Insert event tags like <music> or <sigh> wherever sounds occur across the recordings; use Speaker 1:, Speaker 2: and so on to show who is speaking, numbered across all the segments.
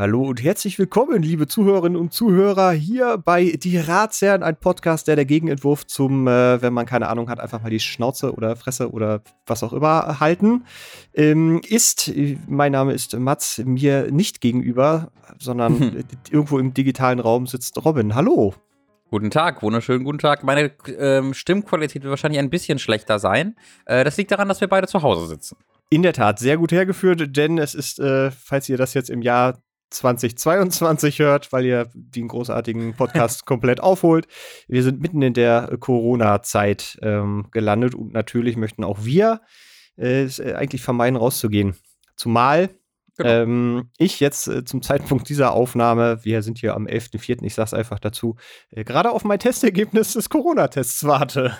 Speaker 1: Hallo und herzlich willkommen, liebe Zuhörerinnen und Zuhörer, hier bei Die Ratsherren, ein Podcast, der der Gegenentwurf zum, äh, wenn man keine Ahnung hat, einfach mal die Schnauze oder Fresse oder was auch immer halten, ähm, ist. Mein Name ist Mats, mir nicht gegenüber, sondern irgendwo im digitalen Raum sitzt Robin. Hallo.
Speaker 2: Guten Tag, wunderschönen guten Tag. Meine ähm, Stimmqualität wird wahrscheinlich ein bisschen schlechter sein. Äh, das liegt daran, dass wir beide zu Hause sitzen.
Speaker 1: In der Tat, sehr gut hergeführt, denn es ist, äh, falls ihr das jetzt im Jahr 2022 hört, weil ihr den großartigen Podcast <laughs> komplett aufholt. Wir sind mitten in der Corona-Zeit ähm, gelandet und natürlich möchten auch wir äh, äh eigentlich vermeiden, rauszugehen. Zumal Genau. Ähm, ich jetzt äh, zum Zeitpunkt dieser Aufnahme, wir sind hier am 11.04., ich sag's einfach dazu, äh, gerade auf mein Testergebnis des Corona-Tests warte.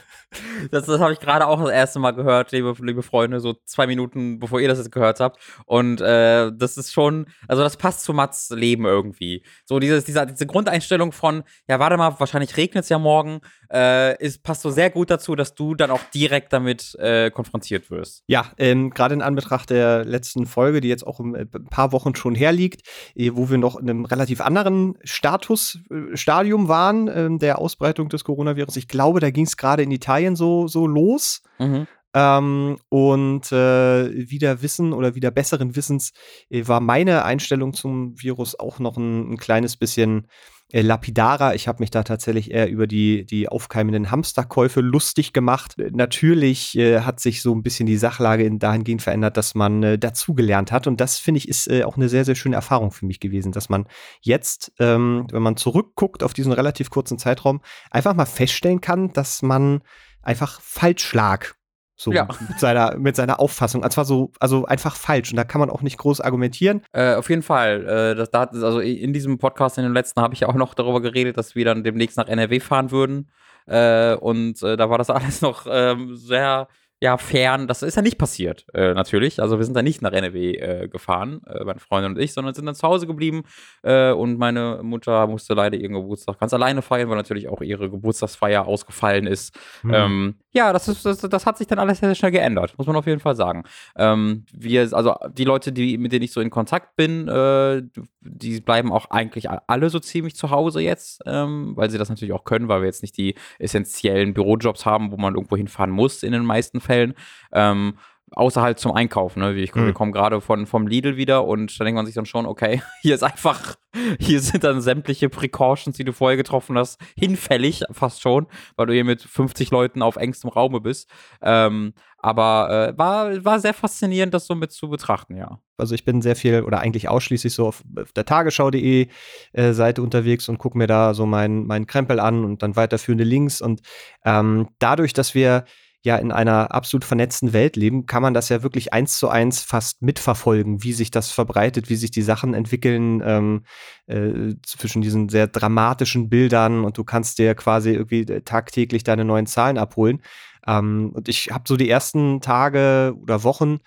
Speaker 2: Das, das habe ich gerade auch das erste Mal gehört, liebe, liebe Freunde, so zwei Minuten bevor ihr das jetzt gehört habt. Und äh, das ist schon, also das passt zu Mats Leben irgendwie. So dieses, diese, diese Grundeinstellung von, ja, warte mal, wahrscheinlich regnet es ja morgen, äh, ist, passt so sehr gut dazu, dass du dann auch direkt damit äh, konfrontiert wirst.
Speaker 1: Ja, ähm, gerade in Anbetracht der letzten Folge, die jetzt auch ein paar Wochen schon herliegt, äh, wo wir noch in einem relativ anderen Status, äh, Stadium waren, äh, der Ausbreitung des Coronavirus. Ich glaube, da ging es gerade in Italien so, so los. Mhm. Ähm, und äh, wieder Wissen oder wieder besseren Wissens äh, war meine Einstellung zum Virus auch noch ein, ein kleines bisschen lapidarer. Ich habe mich da tatsächlich eher über die, die aufkeimenden Hamsterkäufe lustig gemacht. Natürlich äh, hat sich so ein bisschen die Sachlage in dahingehend verändert, dass man äh, dazugelernt hat. Und das finde ich ist äh, auch eine sehr, sehr schöne Erfahrung für mich gewesen, dass man jetzt, ähm, wenn man zurückguckt auf diesen relativ kurzen Zeitraum, einfach mal feststellen kann, dass man einfach falsch lag. So ja. mit, seiner, mit seiner Auffassung. Und zwar so, also einfach falsch. Und da kann man auch nicht groß argumentieren.
Speaker 2: Äh, auf jeden Fall. Äh, das, das, also in diesem Podcast, in dem letzten, habe ich ja auch noch darüber geredet, dass wir dann demnächst nach NRW fahren würden. Äh, und äh, da war das <laughs> alles noch ähm, sehr ja, fern. Das ist ja nicht passiert, äh, natürlich. Also wir sind da nicht nach NRW äh, gefahren, äh, meine Freundin und ich, sondern sind dann zu Hause geblieben. Äh, und meine Mutter musste leider ihren Geburtstag ganz alleine feiern, weil natürlich auch ihre Geburtstagsfeier ausgefallen ist. Mhm. Ähm, ja, das, ist, das, das, hat sich dann alles sehr, sehr schnell geändert, muss man auf jeden Fall sagen. Ähm, wir, also die Leute, die, mit denen ich so in Kontakt bin, äh, die bleiben auch eigentlich alle so ziemlich zu Hause jetzt, ähm, weil sie das natürlich auch können, weil wir jetzt nicht die essentiellen Bürojobs haben, wo man irgendwo hinfahren muss in den meisten Fällen. Fällen. Ähm, außer halt zum Einkaufen. Ne? Ich, mhm. Wir kommen gerade von vom Lidl wieder und da denkt man sich dann schon, okay, <laughs> hier ist einfach, hier sind dann sämtliche Precautions, die du vorher getroffen hast, hinfällig fast schon, weil du hier mit 50 Leuten auf engstem Raume bist. Ähm, aber äh, war, war sehr faszinierend, das so mit zu betrachten, ja.
Speaker 1: Also ich bin sehr viel oder eigentlich ausschließlich so auf, auf der Tagesschau.de äh, Seite unterwegs und gucke mir da so meinen mein Krempel an und dann weiterführende Links. Und ähm, dadurch, dass wir ja in einer absolut vernetzten Welt leben, kann man das ja wirklich eins zu eins fast mitverfolgen, wie sich das verbreitet, wie sich die Sachen entwickeln ähm, äh, zwischen diesen sehr dramatischen Bildern und du kannst dir quasi irgendwie tagtäglich deine neuen Zahlen abholen. Ähm, und ich habe so die ersten Tage oder Wochen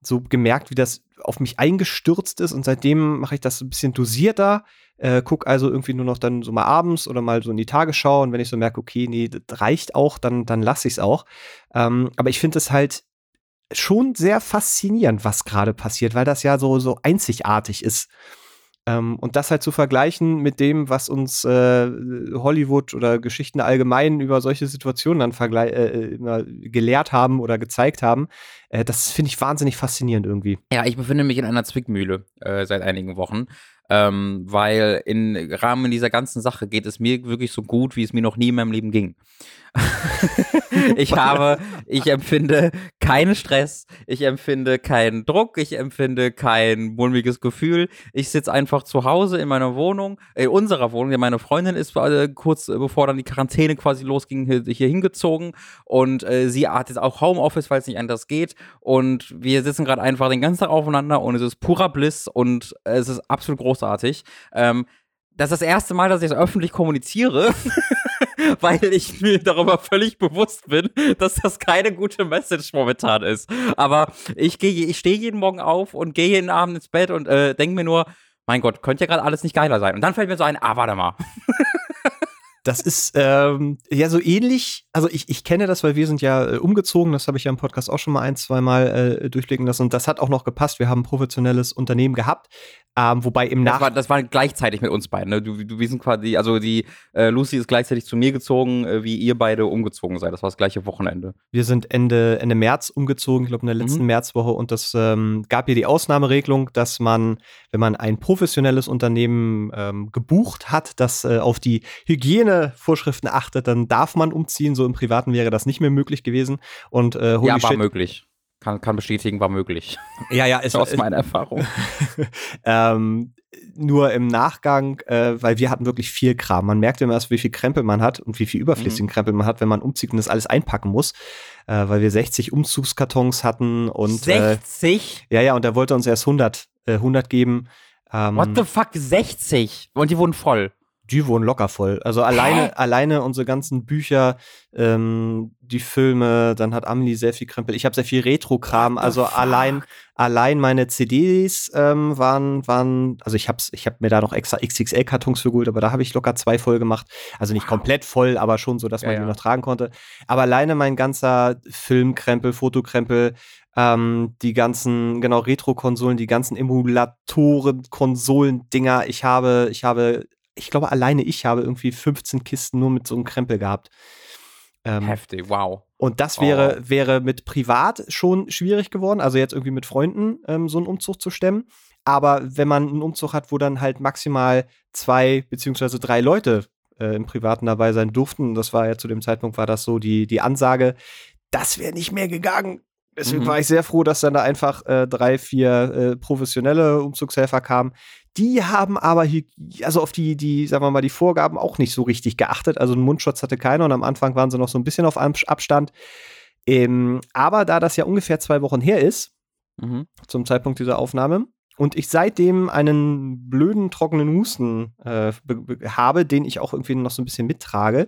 Speaker 1: so gemerkt, wie das auf mich eingestürzt ist und seitdem mache ich das ein bisschen dosierter äh, guck also irgendwie nur noch dann so mal abends oder mal so in die Tagesschau und wenn ich so merke, okay, nee, das reicht auch, dann, dann lasse ich es auch. Ähm, aber ich finde es halt schon sehr faszinierend, was gerade passiert, weil das ja so, so einzigartig ist. Ähm, und das halt zu vergleichen mit dem, was uns äh, Hollywood oder Geschichten allgemein über solche Situationen dann äh, äh gelehrt haben oder gezeigt haben, äh, das finde ich wahnsinnig faszinierend irgendwie.
Speaker 2: Ja, ich befinde mich in einer Zwickmühle äh, seit einigen Wochen. Ähm, weil im Rahmen dieser ganzen Sache geht es mir wirklich so gut, wie es mir noch nie in meinem Leben ging. <laughs> ich habe, ich empfinde keinen Stress, ich empfinde keinen Druck, ich empfinde kein mulmiges Gefühl. Ich sitze einfach zu Hause in meiner Wohnung, in unserer Wohnung. Meine Freundin ist äh, kurz bevor dann die Quarantäne quasi losging, hier, hier hingezogen und äh, sie hat jetzt auch Homeoffice, weil es nicht anders geht. Und wir sitzen gerade einfach den ganzen Tag aufeinander und es ist purer Bliss und es ist absolut großartig. Ähm, das ist das erste Mal, dass ich es öffentlich kommuniziere, <laughs> <laughs> weil ich mir darüber völlig bewusst bin, dass das keine gute Message momentan ist. Aber ich gehe, ich stehe jeden Morgen auf und gehe jeden Abend ins Bett und äh, denke mir nur, mein Gott, könnte ja gerade alles nicht geiler sein. Und dann fällt mir so ein, ah, warte mal. <laughs>
Speaker 1: Das ist ähm, ja so ähnlich. Also ich, ich kenne das, weil wir sind ja äh, umgezogen. Das habe ich ja im Podcast auch schon mal ein, zwei Mal äh, durchblicken lassen. Und das hat auch noch gepasst. Wir haben ein professionelles Unternehmen gehabt. Ähm, wobei im
Speaker 2: Das
Speaker 1: Nach
Speaker 2: war, das war gleichzeitig mit uns beiden. Ne? Du, du, wir sind quasi, also die äh, Lucy ist gleichzeitig zu mir gezogen, äh, wie ihr beide umgezogen seid. Das war das gleiche Wochenende.
Speaker 1: wir sind Ende, Ende März umgezogen, ich glaube in der letzten
Speaker 2: Mhm.
Speaker 1: Märzwoche. Und das ähm, gab hier die Ausnahmeregelung, dass man, wenn man ein professionelles Unternehmen ähm, gebucht hat, das äh, auf die Hygienevorschriften achtet, dann darf man umziehen. So im Privaten wäre das nicht mehr möglich gewesen. Und äh, holy
Speaker 2: ja, war
Speaker 1: shit.
Speaker 2: möglich. Kann, kann bestätigen, war möglich. <laughs>
Speaker 1: Ja, ja, es, <laughs>
Speaker 2: Aus meiner Erfahrung. <laughs>
Speaker 1: ähm, nur im Nachgang, äh, weil wir hatten wirklich viel Kram. Man merkt immer erst, wie viel Krempel man hat und wie viel überflüssigen Krempel man hat, wenn man umzieht und das alles einpacken muss. Äh, weil wir 60 Umzugskartons hatten und äh,
Speaker 2: 60?
Speaker 1: ja, ja, und er wollte uns erst 100, äh, 100 geben. Ähm,
Speaker 2: What the fuck? 60? Und die wurden voll.
Speaker 1: Die wohnen locker voll. Also alleine, alleine unsere ganzen Bücher, ähm, die Filme, dann hat Amelie sehr viel Krempel. Ich habe sehr viel Retro-Kram. Also
Speaker 2: fuck?
Speaker 1: allein, allein meine CDs ähm, waren, waren, also ich hab's, ich habe mir da noch extra XXL-Kartons für geholt, aber da habe ich locker zwei voll gemacht. Also nicht
Speaker 2: Wow.
Speaker 1: komplett voll, aber schon so, dass man
Speaker 2: Ja,
Speaker 1: die
Speaker 2: ja.
Speaker 1: noch tragen konnte. Aber alleine mein ganzer Filmkrempel, Fotokrempel, ähm, die ganzen, genau, Retro-Konsolen, die ganzen Emulatoren, Konsolen-Dinger. Ich habe, ich habe, ich glaube, alleine ich habe irgendwie 15 Kisten nur mit so einem Krempel gehabt. Ähm,
Speaker 2: Heftig, wow.
Speaker 1: und das
Speaker 2: Oh.
Speaker 1: wäre, wäre mit privat schon schwierig geworden, also jetzt irgendwie mit Freunden ähm, so einen Umzug zu stemmen. Aber wenn man einen Umzug hat, wo dann halt maximal zwei beziehungsweise drei Leute äh, im Privaten dabei sein durften, das war ja zu dem Zeitpunkt war das so die, die Ansage, das wäre nicht mehr gegangen. Deswegen
Speaker 2: Mhm.
Speaker 1: war ich sehr froh, dass dann da einfach äh, drei, vier äh, professionelle Umzugshelfer kamen. Die haben aber hier, also auf die, die, sagen wir mal, die Vorgaben auch nicht so richtig geachtet. Also einen Mundschutz hatte keiner und am Anfang waren sie noch so ein bisschen auf Ab- Abstand. Ähm, aber da das ja ungefähr zwei Wochen her ist,
Speaker 2: Mhm.
Speaker 1: zum Zeitpunkt dieser Aufnahme, und ich seitdem einen blöden, trockenen Husten äh, be- be- habe, den ich auch irgendwie noch so ein bisschen mittrage,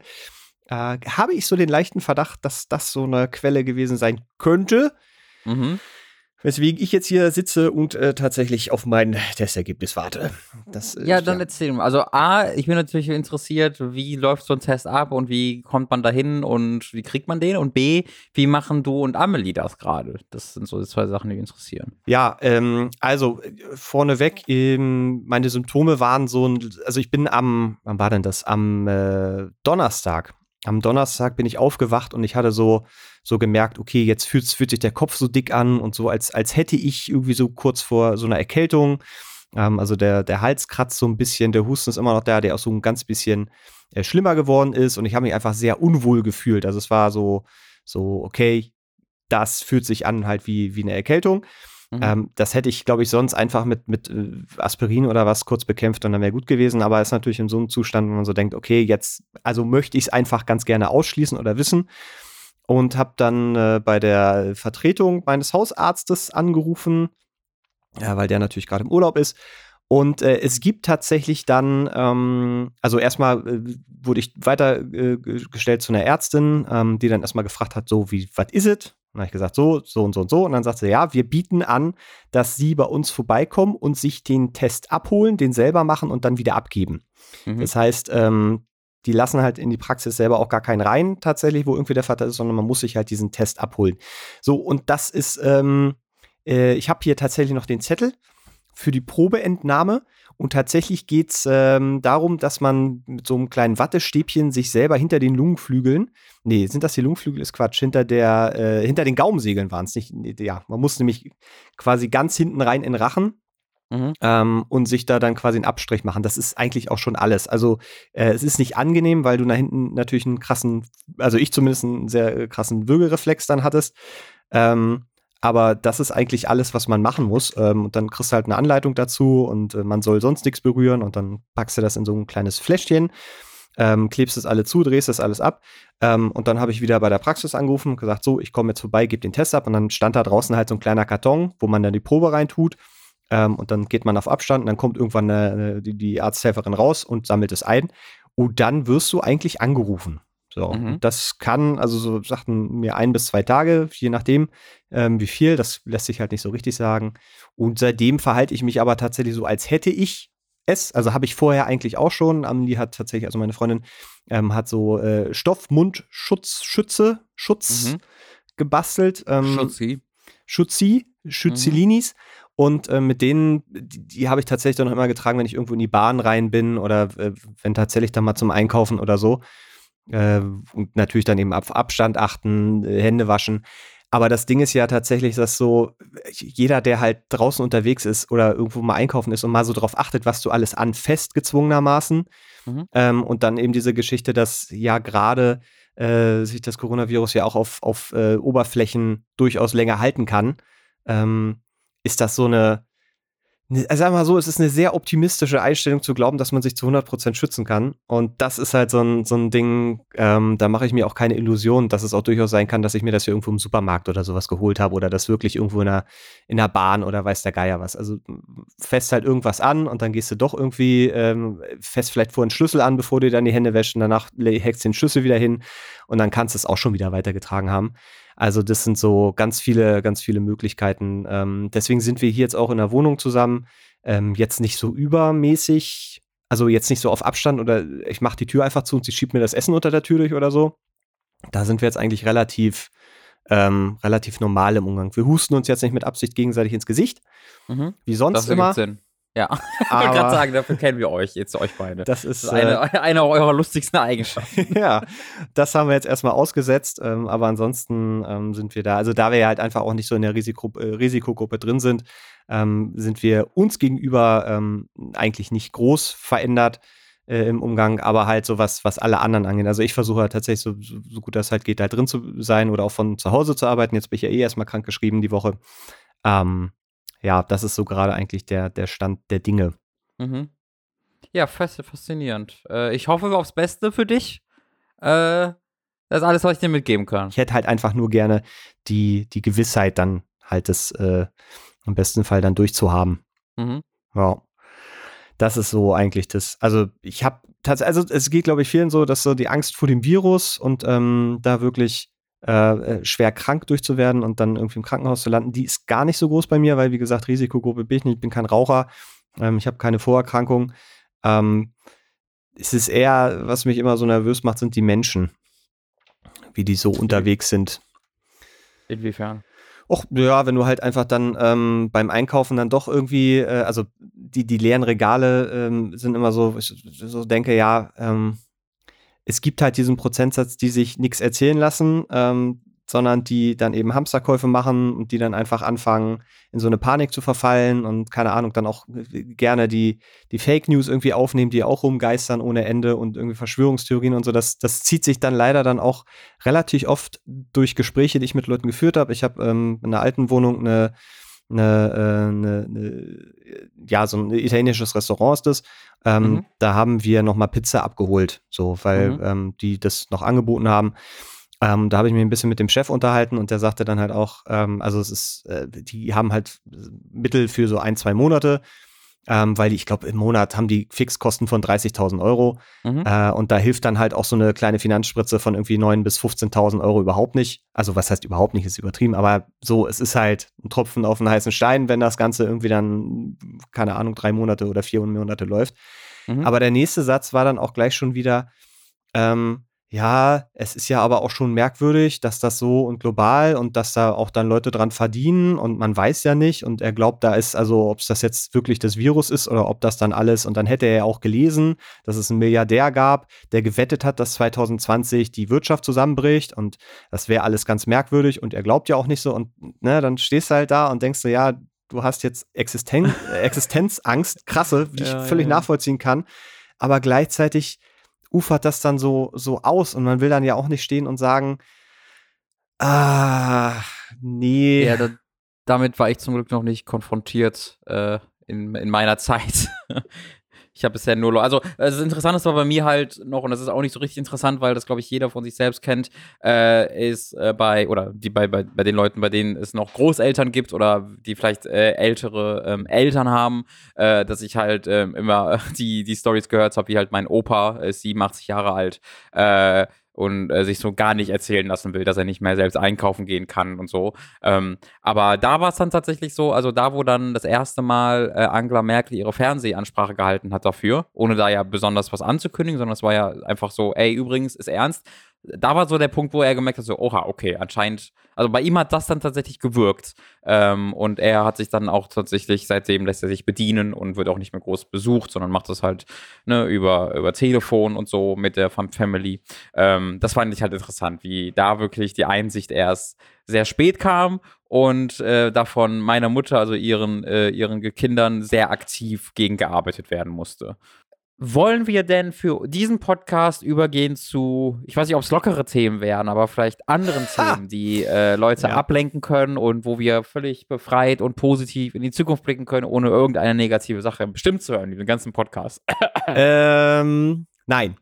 Speaker 1: äh, habe ich so den leichten Verdacht, dass das so eine Quelle gewesen sein könnte,
Speaker 2: Mhm.
Speaker 1: Weswegen ich jetzt hier sitze und äh, tatsächlich auf mein Testergebnis warte. Das, äh,
Speaker 2: Ja, dann erzähl mal. Also A, ich bin natürlich interessiert, wie läuft so ein Test ab und wie kommt man dahin und wie kriegt man den? Und B, wie machen du und Amelie das gerade? Das sind so die zwei Sachen, die mich interessieren.
Speaker 1: Ja, ähm, also äh, vorneweg, ähm, meine Symptome waren so ein, also ich bin am, wann war denn das? Am äh, Donnerstag. Am Donnerstag bin ich aufgewacht und ich hatte so, so gemerkt, okay, jetzt fühlt, fühlt sich der Kopf so dick an und so, als, als hätte ich irgendwie so kurz vor so einer Erkältung. Ähm, also der, der Hals kratzt so ein bisschen, der Husten ist immer noch da, der auch so ein ganz bisschen äh, schlimmer geworden ist und ich habe mich einfach sehr unwohl gefühlt. Also es war so, so, okay, das fühlt sich an halt wie, wie eine Erkältung.
Speaker 2: Mhm.
Speaker 1: Ähm, das hätte ich, glaube ich, sonst einfach mit, mit äh, Aspirin oder was kurz bekämpft und dann wäre gut gewesen. Aber ist natürlich in so einem Zustand, wenn man so denkt, okay, jetzt, also möchte ich es einfach ganz gerne ausschließen oder wissen. Und habe dann äh, bei der Vertretung meines Hausarztes angerufen, ja, weil der natürlich gerade im Urlaub ist. Und äh, es gibt tatsächlich dann, ähm, also erstmal äh, wurde ich weitergestellt zu einer Ärztin, ähm, die dann erstmal gefragt hat, so wie, was ist es? Und dann habe ich gesagt, so, so und so und so. Und dann sagt sie, ja, wir bieten an, dass sie bei uns vorbeikommen und sich den Test abholen, den selber machen und dann wieder abgeben.
Speaker 2: Mhm.
Speaker 1: Das heißt, ähm, die lassen halt in die Praxis selber auch gar keinen rein, tatsächlich, wo irgendwie der Vater ist, sondern man muss sich halt diesen Test abholen. So, und das ist, ähm, äh, ich habe hier tatsächlich noch den Zettel für die Probeentnahme. Und tatsächlich geht es ähm, darum, dass man mit so einem kleinen Wattestäbchen sich selber hinter den Lungenflügeln, nee, sind das die Lungenflügel? Ist Quatsch, hinter der, äh, hinter den Gaumensegeln waren es nicht. Nee, ja, man muss nämlich quasi ganz hinten rein in Rachen
Speaker 2: Mhm.
Speaker 1: ähm, und sich da dann quasi einen Abstrich machen. Das ist eigentlich auch schon alles. Also äh, es ist nicht angenehm, weil du nach hinten natürlich einen krassen, also ich zumindest einen sehr äh, krassen Würgereflex dann hattest. Ähm, aber das ist eigentlich alles, was man machen muss. Ähm, und dann kriegst du halt eine Anleitung dazu und äh, man soll sonst nichts berühren und dann packst du das in so ein kleines Fläschchen, ähm, klebst es alle zu, drehst das alles ab. Ähm, und dann habe ich wieder bei der Praxis angerufen und gesagt, so, ich komme jetzt vorbei, gebe den Test ab. Und dann stand da draußen halt so ein kleiner Karton, wo man dann die Probe reintut. Ähm, und dann geht man auf Abstand und dann kommt irgendwann eine, eine, die, die Arzthelferin raus und sammelt es ein. Und dann wirst du eigentlich angerufen. So,
Speaker 2: Mhm.
Speaker 1: das kann, also so sagten mir ein bis zwei Tage, je nachdem, ähm, wie viel, das lässt sich halt nicht so richtig sagen. Und seitdem verhalte ich mich aber tatsächlich so, als hätte ich es. Also habe ich vorher eigentlich auch schon. Amelie hat tatsächlich, also meine Freundin, ähm, hat so äh, Stoff-Mundschutz, Schütze, Schutz
Speaker 2: Mhm.
Speaker 1: gebastelt. Ähm,
Speaker 2: Schutzi.
Speaker 1: Schutzi, Schützelinis. Mhm. Und äh, mit denen, die, die habe ich tatsächlich dann noch immer getragen, wenn ich irgendwo in die Bahn rein bin oder äh, wenn tatsächlich dann mal zum Einkaufen oder so. Äh, und natürlich dann eben auf Abstand achten, äh, Hände waschen. Aber das Ding ist ja tatsächlich, dass so jeder, der halt draußen unterwegs ist oder irgendwo mal einkaufen ist und mal so drauf achtet, was du alles anfasst, gezwungenermaßen. Mhm. Ähm, und dann eben diese Geschichte, dass ja gerade äh, sich das Coronavirus ja auch auf, auf äh, Oberflächen durchaus länger halten kann, ähm, ist das so eine, Ne, also sag mal so, es ist eine sehr optimistische Einstellung zu glauben, dass man sich zu 100% schützen kann. Und das ist halt so ein, so ein Ding, ähm, da mache ich mir auch keine Illusion, dass es auch durchaus sein kann, dass ich mir das hier irgendwo im Supermarkt oder sowas geholt habe oder das wirklich irgendwo in einer, in einer Bahn oder weiß der Geier was. Also fest halt irgendwas an und dann gehst du doch irgendwie ähm, fest vielleicht vor einen Schlüssel an, bevor du dann die Hände wäschst und danach hängst du den Schlüssel wieder hin und dann kannst du es auch schon wieder weitergetragen haben. Also das sind so ganz viele, ganz viele Möglichkeiten. Ähm, deswegen sind wir hier jetzt auch in der Wohnung zusammen. Ähm, jetzt nicht so übermäßig, also jetzt nicht so auf Abstand oder ich mache die Tür einfach zu und sie schiebt mir das Essen unter der Tür durch oder so. Da sind wir jetzt eigentlich relativ, ähm, relativ normal im Umgang. Wir husten uns jetzt nicht mit Absicht gegenseitig ins Gesicht, mhm. wie sonst das immer. Sinn.
Speaker 2: Ja, <laughs> ich wollte gerade sagen, dafür kennen wir euch, jetzt euch beide.
Speaker 1: Das ist,
Speaker 2: das ist eine, äh, eine eurer lustigsten Eigenschaften. <laughs>
Speaker 1: ja, das haben wir jetzt erstmal ausgesetzt, ähm, aber ansonsten ähm, sind wir da. Also, da wir ja halt einfach auch nicht so in der Risiko, äh, Risikogruppe drin sind, ähm, sind wir uns gegenüber ähm, eigentlich nicht groß verändert äh, im Umgang, aber halt so was, was alle anderen angeht. Also, ich versuche halt tatsächlich so, so, gut das halt geht, halt drin zu sein oder auch von zu Hause zu arbeiten. Jetzt bin ich ja eh erstmal krank geschrieben die Woche. Ähm, ja, das ist so gerade eigentlich der, der Stand der Dinge.
Speaker 2: Mhm. Ja, faszinierend. Äh, ich hoffe aufs Beste für dich. Äh, das ist alles, was ich dir mitgeben kann.
Speaker 1: Ich hätte halt einfach nur gerne die, die Gewissheit, dann halt das äh, im besten Fall dann durchzuhaben. Mhm. Ja. Das ist so eigentlich das. Also ich habe tatsächlich, also es geht, glaube ich, vielen so, dass so die Angst vor dem Virus und ähm, da wirklich äh, äh, schwer krank durchzuwerden und dann irgendwie im Krankenhaus zu landen, die ist gar nicht so groß bei mir, weil wie gesagt, Risikogruppe bin ich nicht, ich bin kein Raucher, ähm, ich habe keine Vorerkrankung. Ähm, es ist eher, was mich immer so nervös macht, sind die Menschen, wie die so unterwegs sind.
Speaker 2: Inwiefern?
Speaker 1: Och, ja, wenn du halt einfach dann ähm, beim Einkaufen dann doch irgendwie, äh, also die, die leeren Regale ähm, sind immer so, ich so denke, ja, ähm, es gibt halt diesen Prozentsatz, die sich nichts erzählen lassen, ähm, sondern die dann eben Hamsterkäufe machen und die dann einfach anfangen, in so eine Panik zu verfallen und keine Ahnung, dann auch gerne die, die Fake News irgendwie aufnehmen, die auch rumgeistern ohne Ende und irgendwie Verschwörungstheorien und so. Das, das zieht sich dann leider dann auch relativ oft durch Gespräche, die ich mit Leuten geführt habe. Ich habe ähm, in einer alten Wohnung eine eine, äh, eine, eine, ja, so ein italienisches Restaurant ist das. Ähm, mhm. Da haben wir nochmal Pizza abgeholt, so, weil mhm. ähm, die das noch angeboten haben. Ähm, da habe ich mich ein bisschen mit dem Chef unterhalten und der sagte dann halt auch, ähm, also es ist, äh, die haben halt Mittel für so ein, zwei Monate ähm, weil ich glaube, im Monat haben die Fixkosten von 30.000 Euro. Mhm. Äh, und da hilft dann halt auch so eine kleine Finanzspritze von irgendwie 9.000 bis 15.000 Euro überhaupt nicht. Also, was heißt überhaupt nicht, ist übertrieben, aber so, es ist halt ein Tropfen auf einen heißen Stein, wenn das Ganze irgendwie dann, keine Ahnung, drei Monate oder vier Monate läuft. Mhm. Aber der nächste Satz war dann auch gleich schon wieder, ähm, ja, es ist ja aber auch schon merkwürdig, dass das so und global und dass da auch dann Leute dran verdienen und man weiß ja nicht und er glaubt, da ist also, ob es das jetzt wirklich das Virus ist oder ob das dann alles und dann hätte er ja auch gelesen, dass es einen Milliardär gab, der gewettet hat, dass 2020 die Wirtschaft zusammenbricht und das wäre alles ganz merkwürdig und er glaubt ja auch nicht so und ne, dann stehst du halt da und denkst du, ja, du hast jetzt Existen <laughs> Existenzangst, krasse, die ja, ich völlig ja. nachvollziehen kann, aber gleichzeitig ufert das dann so, so aus und man will dann ja auch nicht stehen und sagen, ah, nee.
Speaker 2: Ja, da, damit war ich zum Glück noch nicht konfrontiert äh, in, in meiner Zeit. Ich habe bisher nur, also das Interessante ist aber bei mir halt noch, und das ist auch nicht so richtig interessant, weil das, glaube ich, jeder von sich selbst kennt, äh, ist äh, bei, oder die bei, bei, bei den Leuten, bei denen es noch Großeltern gibt oder die vielleicht äh, ältere ähm, Eltern haben, äh, dass ich halt ähm, immer <laughs> die, die Stories gehört habe, wie halt mein Opa, ist 87 Jahre alt, äh, und äh, sich so gar nicht erzählen lassen will, dass er nicht mehr selbst einkaufen gehen kann und so. Ähm, aber da war es dann tatsächlich so, also da, wo dann das erste Mal äh, Angela Merkel ihre Fernsehansprache gehalten hat dafür, ohne da ja besonders was anzukündigen, sondern es war ja einfach so, ey, übrigens, ist ernst. Da war so der Punkt, wo er gemerkt hat, so, oha, okay, anscheinend, Also bei ihm hat das dann tatsächlich gewirkt. Ähm, und er hat sich dann auch tatsächlich, seitdem lässt er sich bedienen und wird auch nicht mehr groß besucht, sondern macht das halt ne, über, über Telefon und so mit der Family. Ähm, das fand ich halt interessant, wie da wirklich die Einsicht erst sehr spät kam und äh, davon meiner Mutter, also ihren, äh, ihren Kindern, sehr aktiv gegen gearbeitet werden musste. Wollen wir denn für diesen Podcast übergehen zu, ich weiß nicht, ob es lockere Themen wären, aber vielleicht anderen Themen, die äh, Leute ja. ablenken können und wo wir völlig befreit und positiv in die Zukunft blicken können, ohne irgendeine negative Sache bestimmt zu hören, den ganzen Podcast?
Speaker 1: ähm, nein.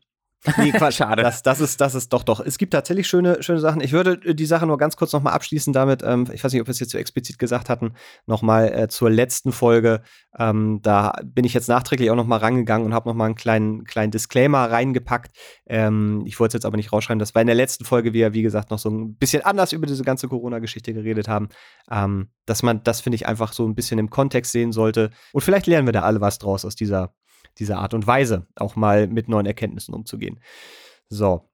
Speaker 1: Nee, Quatsch. Schade. Das, das, ist, das ist doch, doch. Es gibt tatsächlich schöne, schöne Sachen. Ich würde äh, die Sache nur ganz kurz nochmal abschließen damit. Ähm, ich weiß nicht, ob wir es jetzt so explizit gesagt hatten. Nochmal äh, zur letzten Folge. Ähm, da bin ich jetzt nachträglich auch nochmal rangegangen und habe nochmal einen kleinen, kleinen Disclaimer reingepackt. Ähm, ich wollte es jetzt aber nicht rausschreiben. Das war in der letzten Folge, wir, wie gesagt, noch so ein bisschen anders über diese ganze Corona-Geschichte geredet haben. Ähm, dass man das, finde ich, einfach so ein bisschen im Kontext sehen sollte. Und vielleicht lernen wir da alle was draus aus dieser diese Art und Weise, auch mal mit neuen Erkenntnissen umzugehen. So.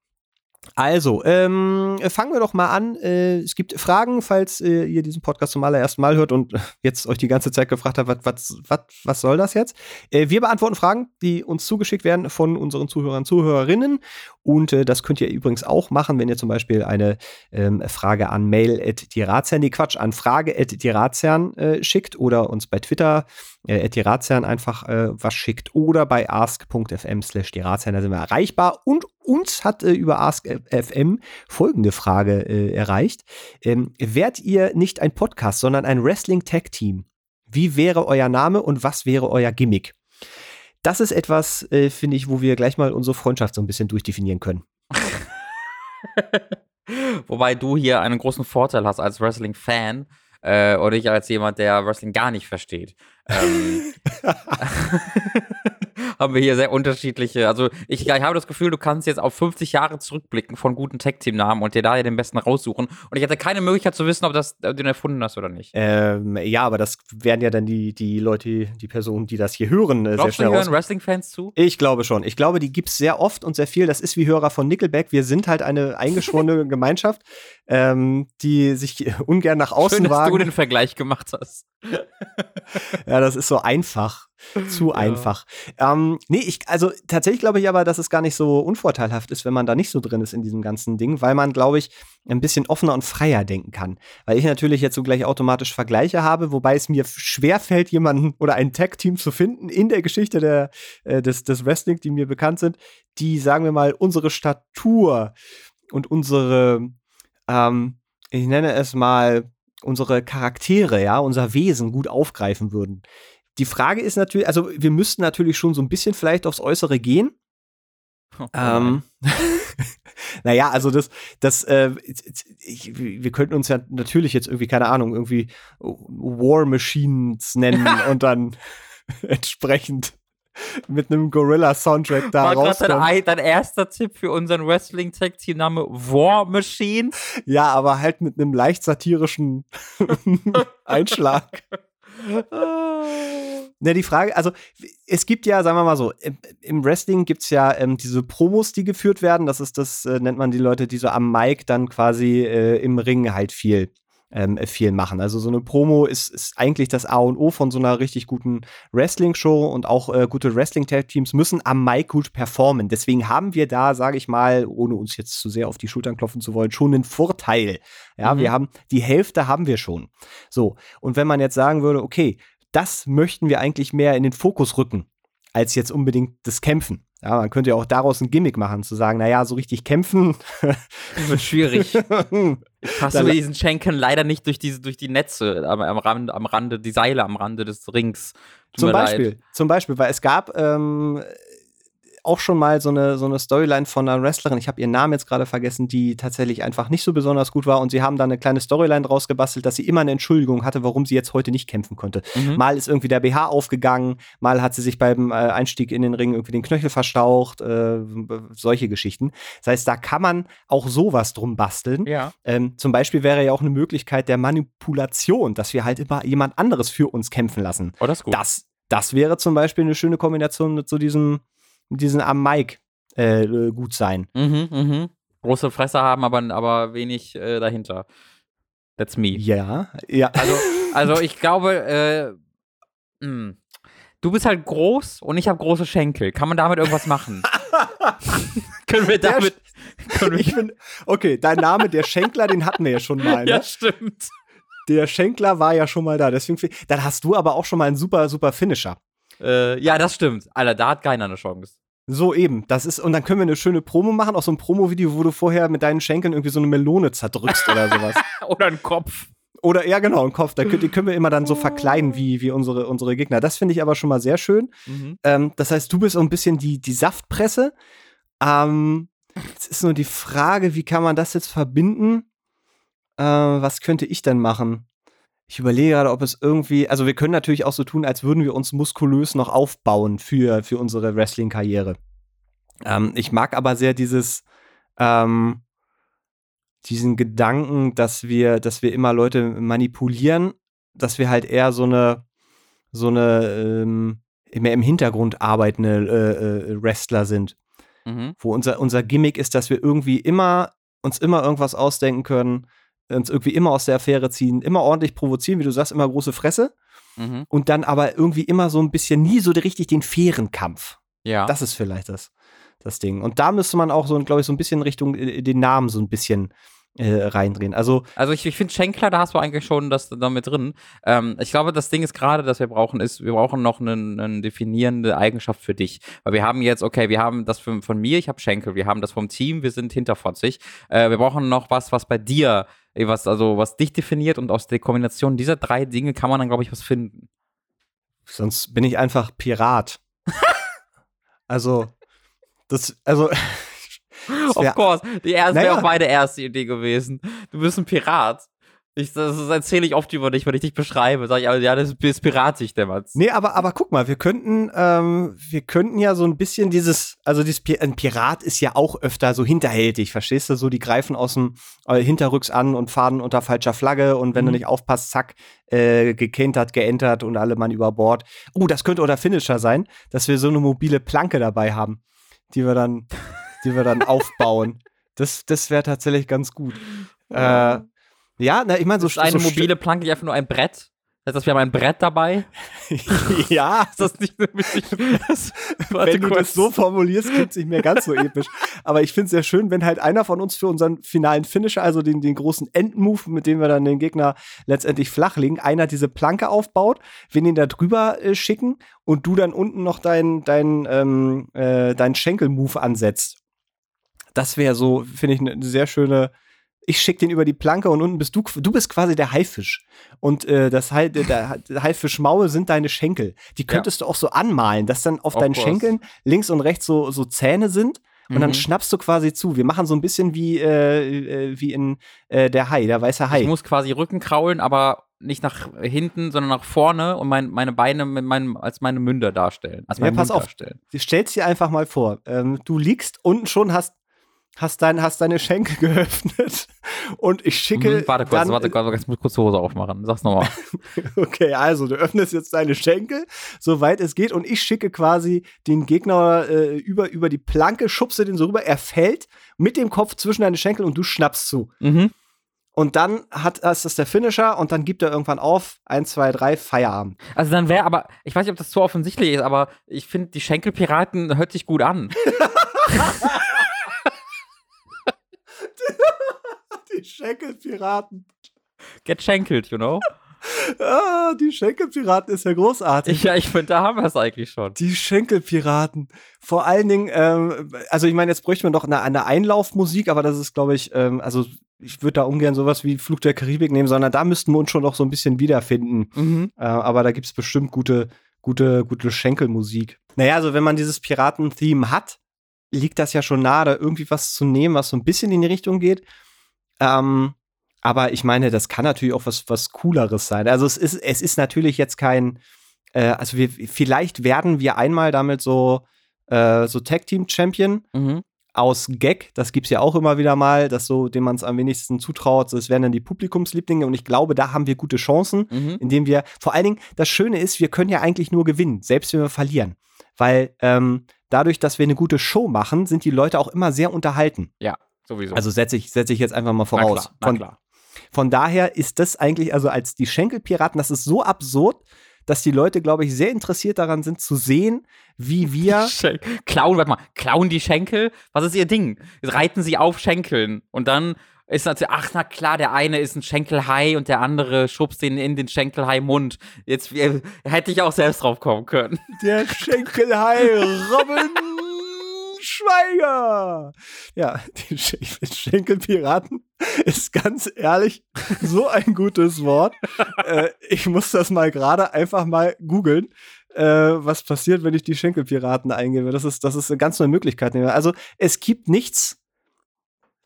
Speaker 1: Also, ähm, fangen wir doch mal an. Äh, es gibt Fragen, falls äh, ihr diesen Podcast zum allerersten Mal hört und <laughs> jetzt euch die ganze Zeit gefragt habt, was, soll das jetzt? Äh, wir beantworten Fragen, die uns zugeschickt werden von unseren Zuhörern und Zuhörerinnen. Und äh, das könnt ihr übrigens auch machen, wenn ihr zum Beispiel eine ähm, Frage an mail.dirazian, nee Quatsch, an frage.dirazian äh, schickt oder uns bei Twitter äh, Dirazian einfach äh, was schickt oder bei ask.fm slash Dirazian, da sind wir erreichbar. Und uns hat äh, über ask.fm folgende Frage äh, erreicht. Ähm, wärt ihr nicht ein Podcast, sondern ein Wrestling-Tag-Team? Wie wäre euer Name und was wäre euer Gimmick? Das ist etwas, äh, finde ich, wo wir gleich mal unsere Freundschaft so ein bisschen durchdefinieren können. <laughs>
Speaker 2: Wobei du hier einen großen Vorteil hast als Wrestling-Fan äh, oder ich als jemand, der Wrestling gar nicht versteht. Ähm, <laughs> haben wir hier sehr unterschiedliche. Also ich, ich, habe das Gefühl, du kannst jetzt auf 50 Jahre zurückblicken von guten Tech-Team-Namen und dir da den besten raussuchen. Und ich hatte keine Möglichkeit zu wissen, ob, das, ob du den erfunden hast oder nicht.
Speaker 1: Ähm, ja, aber das werden ja dann die, die Leute, die Personen, die das hier hören,
Speaker 2: äh, sehr schnell
Speaker 1: du,
Speaker 2: hören Wrestling-Fans zu?
Speaker 1: Ich glaube schon. Ich glaube, die gibt es sehr oft und sehr viel. Das ist wie Hörer von Nickelback. Wir sind halt eine <laughs> eingeschworene Gemeinschaft, ähm, die sich <laughs> ungern nach außen
Speaker 2: Schön,
Speaker 1: wagen. dass
Speaker 2: du den Vergleich gemacht hast.
Speaker 1: Ja, das ist so einfach. Zu ja. einfach. Ähm, nee, ich, also tatsächlich glaube ich aber, dass es gar nicht so unvorteilhaft ist, wenn man da nicht so drin ist in diesem ganzen Ding, weil man, glaube ich, ein bisschen offener und freier denken kann. Weil ich natürlich jetzt so gleich automatisch Vergleiche habe, wobei es mir schwer fällt, jemanden oder ein Tag-Team zu finden in der Geschichte der, äh, des, des Wrestling, die mir bekannt sind, die, sagen wir mal, unsere Statur und unsere, ähm, ich nenne es mal, unsere Charaktere, ja, unser Wesen gut aufgreifen würden. Die Frage ist natürlich, also wir müssten natürlich schon so ein bisschen vielleicht aufs Äußere gehen. Oh, ähm, <laughs> naja, also das, das, äh, ich, wir könnten uns ja natürlich jetzt irgendwie, keine Ahnung, irgendwie War Machines nennen <laughs> und dann <laughs> entsprechend <laughs> mit einem Gorilla-Soundtrack da raus.
Speaker 2: Dein, dein erster Tipp für unseren Wrestling-Tag-Team-Name War Machine?
Speaker 1: Ja, aber halt mit einem leicht satirischen <laughs> Einschlag. Ne, die Frage, also es gibt ja, sagen wir mal so, im, im Wrestling gibt es ja ähm, diese Promos, die geführt werden. Das ist das, äh, nennt man die Leute, die so am Mic dann quasi äh, im Ring halt viel ähm, viel machen. Also so eine Promo ist, ist eigentlich das A und O von so einer richtig guten Wrestling-Show und auch äh, gute Wrestling-Teams müssen am Mic gut performen. Deswegen haben wir da, sage ich mal, ohne uns jetzt zu sehr auf die Schultern klopfen zu wollen, schon einen Vorteil. Ja, mhm. wir haben die Hälfte haben wir schon. So und wenn man jetzt sagen würde, okay, das möchten wir eigentlich mehr in den Fokus rücken, als jetzt unbedingt das Kämpfen. Ja, man könnte ja auch daraus ein Gimmick machen, zu sagen, naja, so richtig kämpfen.
Speaker 2: Wird schwierig. <laughs> Passe mit diesen Schenken leider nicht durch diese, durch die Netze am, am, Rand, am Rande, die Seile am Rande des Rings.
Speaker 1: Tut zum Beispiel, leid. zum Beispiel, weil es gab ähm, auch schon mal so eine, so eine Storyline von einer Wrestlerin, ich habe ihren Namen jetzt gerade vergessen, die tatsächlich einfach nicht so besonders gut war und sie haben da eine kleine Storyline draus gebastelt, dass sie immer eine Entschuldigung hatte, warum sie jetzt heute nicht kämpfen konnte. Mhm. Mal ist irgendwie der BH aufgegangen, mal hat sie sich beim äh, Einstieg in den Ring irgendwie den Knöchel verstaucht, äh, solche Geschichten. Das heißt, da kann man auch sowas drum basteln.
Speaker 2: Ja.
Speaker 1: Ähm, zum Beispiel wäre ja auch eine Möglichkeit der Manipulation, dass wir halt immer jemand anderes für uns kämpfen lassen.
Speaker 2: Oh, das ist gut.
Speaker 1: Das, das wäre zum Beispiel eine schöne Kombination mit so diesem diesen am Mic äh, gut sein.
Speaker 2: Mhm, mhm. Große Fresse haben, aber, aber wenig äh, dahinter. That's me.
Speaker 1: Ja, ja.
Speaker 2: Also, <laughs> also ich glaube, äh, mh. du bist halt groß und ich habe große Schenkel. Kann man damit irgendwas machen? <laughs> können wir damit.
Speaker 1: Können wir ich bin, okay, dein Name, der Schenkler, den hatten wir ja schon mal. Ne?
Speaker 2: Ja, stimmt.
Speaker 1: Der Schenkler war ja schon mal da. Deswegen, dann hast du aber auch schon mal einen super, super Finisher.
Speaker 2: Äh, ja, das stimmt. Alter, da hat keiner eine Chance.
Speaker 1: So eben, das ist, und dann können wir eine schöne Promo machen, auch so ein Promo-Video, wo du vorher mit deinen Schenkeln irgendwie so eine Melone zerdrückst oder sowas. <laughs>
Speaker 2: oder einen Kopf.
Speaker 1: Oder, ja, genau, einen Kopf. Da können, die können wir immer dann so verkleiden wie, wie unsere, unsere Gegner. Das finde ich aber schon mal sehr schön. Mhm. Ähm, das heißt, du bist so ein bisschen die, die Saftpresse. Ähm, jetzt ist nur die Frage, wie kann man das jetzt verbinden? Äh, was könnte ich denn machen? Ich überlege gerade, ob es irgendwie, also wir können natürlich auch so tun, als würden wir uns muskulös noch aufbauen für, für unsere Wrestling-Karriere. Ähm, ich mag aber sehr dieses, ähm, diesen Gedanken, dass wir, dass wir immer Leute manipulieren, dass wir halt eher so eine, so eine ähm, mehr im Hintergrund arbeitende äh, äh, Wrestler sind. Mhm. Wo unser, unser Gimmick ist, dass wir irgendwie immer uns immer irgendwas ausdenken können, uns irgendwie immer aus der Affäre ziehen, immer ordentlich provozieren, wie du sagst, immer große Fresse. Mhm. Und dann aber irgendwie immer so ein bisschen nie so richtig den fairen Kampf. Ja. Das ist vielleicht das, das Ding. Und da müsste man auch so, glaube ich, so ein bisschen Richtung äh, den Namen so ein bisschen äh, reindrehen. Also,
Speaker 2: also ich, ich finde Schenkler, da hast du eigentlich schon das damit drin. Ähm, ich glaube, das Ding ist gerade, das wir brauchen, ist, wir brauchen noch eine, eine definierende Eigenschaft für dich. Weil wir haben jetzt, okay, wir haben das von, von mir, ich habe Schenkel, wir haben das vom Team, wir sind hinterfotzig. Äh, wir brauchen noch was, was bei dir, was, also was dich definiert und aus der Kombination dieser drei Dinge kann man dann, glaube ich, was finden.
Speaker 1: Sonst bin ich einfach Pirat. <laughs> also, das, also
Speaker 2: of course. Die erste naja. wäre auch meine erste Idee gewesen. Du bist ein Pirat. Ich, das erzähle ich oft über dich, wenn ich dich beschreibe. Sag ich, aber ja, das ist piratig, der Mann.
Speaker 1: Nee, aber, aber guck mal, wir könnten, ähm, wir könnten ja so ein bisschen dieses, also dieses, ein Pirat ist ja auch öfter so hinterhältig, verstehst du? So, die greifen aus dem äh, Hinterrücks an und fahren unter falscher Flagge und wenn mhm. du nicht aufpasst, zack, äh, gekentert, geentert und alle Mann über Bord. Oh, das könnte oder Finisher sein, dass wir so eine mobile Planke dabei haben, die wir dann <laughs> die wir dann aufbauen. Das, das wäre tatsächlich ganz gut. Äh, ja, na, ich meine, so
Speaker 2: ist eine so mobile Planke einfach nur ein Brett. Das heißt, wir haben ein Brett dabei. <laughs>
Speaker 1: ja. <laughs> Ist das nicht so wichtig? wenn du das so formulierst, klingt es nicht mehr ganz so episch. Aber ich finde es sehr schön, wenn halt einer von uns für unseren finalen Finisher, also den, den großen Endmove, mit dem wir dann den Gegner letztendlich flachlegen, einer diese Planke aufbaut, wir ihn da drüber äh, schicken und du dann unten noch deinen dein, ähm, äh, dein Schenkel-Move ansetzt. Das wäre so, finde ich, eine sehr schöne. Ich schicke den über die Planke und unten bist du, du bist quasi der Haifisch. Und äh, das Hai, der, der Haifischmaul sind deine Schenkel. Die könntest ja. du auch so anmalen, dass dann auf of deinen course. Schenkeln links und rechts so, so Zähne sind. Und mhm. dann schnappst du quasi zu. Wir machen so ein bisschen wie, äh, äh, wie in äh, der Hai, der weiße Hai.
Speaker 2: Ich muss quasi Rücken kraulen, aber nicht nach hinten, sondern nach vorne und mein, meine Beine mit meinem, als meine Münder darstellen. Als
Speaker 1: ja, pass Mund auf. Darstellen. Stellst dir einfach mal vor. Ähm, du liegst unten schon, hast hast, dein, hast deine Schenkel <laughs> geöffnet und ich schicke.
Speaker 2: Mhm, warte kurz, dann, warte kurz, ich muss kurz die Hose aufmachen. Sag's nochmal. <laughs>
Speaker 1: okay, also du öffnest jetzt deine Schenkel, soweit es geht, und ich schicke quasi den Gegner äh, über, über die Planke, schubse den so rüber, er fällt mit dem Kopf zwischen deine Schenkel und du schnappst zu. Mhm. Und dann hat ist das der Finisher und dann gibt er irgendwann auf, eins, zwei, drei, Feierabend.
Speaker 2: Also dann wäre aber, ich weiß nicht, ob das zu offensichtlich ist, aber ich finde, die Schenkelpiraten hört sich gut an. <laughs>
Speaker 1: die Schenkelpiraten.
Speaker 2: Get shankelt, you know? <laughs>
Speaker 1: Ah, die Schenkelpiraten ist ja großartig.
Speaker 2: Ja, ich finde, da haben wir es eigentlich schon.
Speaker 1: Die Schenkelpiraten. Vor allen Dingen, ähm, also ich meine, jetzt bräuchte man doch eine, eine Einlaufmusik, aber das ist, glaube ich, ähm, also ich würde da ungern sowas wie Flug der Karibik nehmen, sondern da müssten wir uns schon noch so ein bisschen wiederfinden. Mhm. Äh, aber da gibt es bestimmt gute, gute, gute Schenkelmusik. Naja, also wenn man dieses Piraten-Theme hat, liegt das ja schon nahe, da irgendwie was zu nehmen, was so ein bisschen in die Richtung geht. Ähm, aber ich meine, das kann natürlich auch was, was Cooleres sein. Also es ist, es ist natürlich jetzt kein, äh, also wir, vielleicht werden wir einmal damit so, äh, so Tag Team Champion. Mhm. Aus Gag, das gibt es ja auch immer wieder mal, dass so, dem man es am wenigsten zutraut, das wären dann die Publikumslieblinge und ich glaube, da haben wir gute Chancen, mhm. indem wir, vor allen Dingen, das Schöne ist, wir können ja eigentlich nur gewinnen, selbst wenn wir verlieren. Weil ähm, dadurch, dass wir eine gute Show machen, sind die Leute auch immer sehr unterhalten.
Speaker 2: Ja, sowieso.
Speaker 1: Also setze ich, setz ich jetzt einfach mal voraus.
Speaker 2: Na klar, na klar.
Speaker 1: von daher ist das eigentlich, also als die Schenkelpiraten, das ist so absurd, dass die Leute, glaube ich, sehr interessiert daran sind zu sehen, wie wir.
Speaker 2: klauen, warte mal, klauen die Schenkel? Was ist ihr Ding? Reiten sie auf Schenkeln und dann ist natürlich, ach na klar, der eine ist ein Schenkelhai und der andere schubst ihn in den Schenkelhai-Mund. Jetzt äh, hätte ich auch selbst drauf kommen können.
Speaker 1: Der <laughs> Schenkelhai Robin Schweiger. Ja, <laughs> die Schenkelpiraten ist ganz ehrlich so ein gutes Wort. äh, ich muss das mal gerade einfach mal googeln. Äh, was passiert, wenn ich die Schenkelpiraten eingebe? Das ist, das ist eine ganz neue Möglichkeit. Also, es gibt nichts,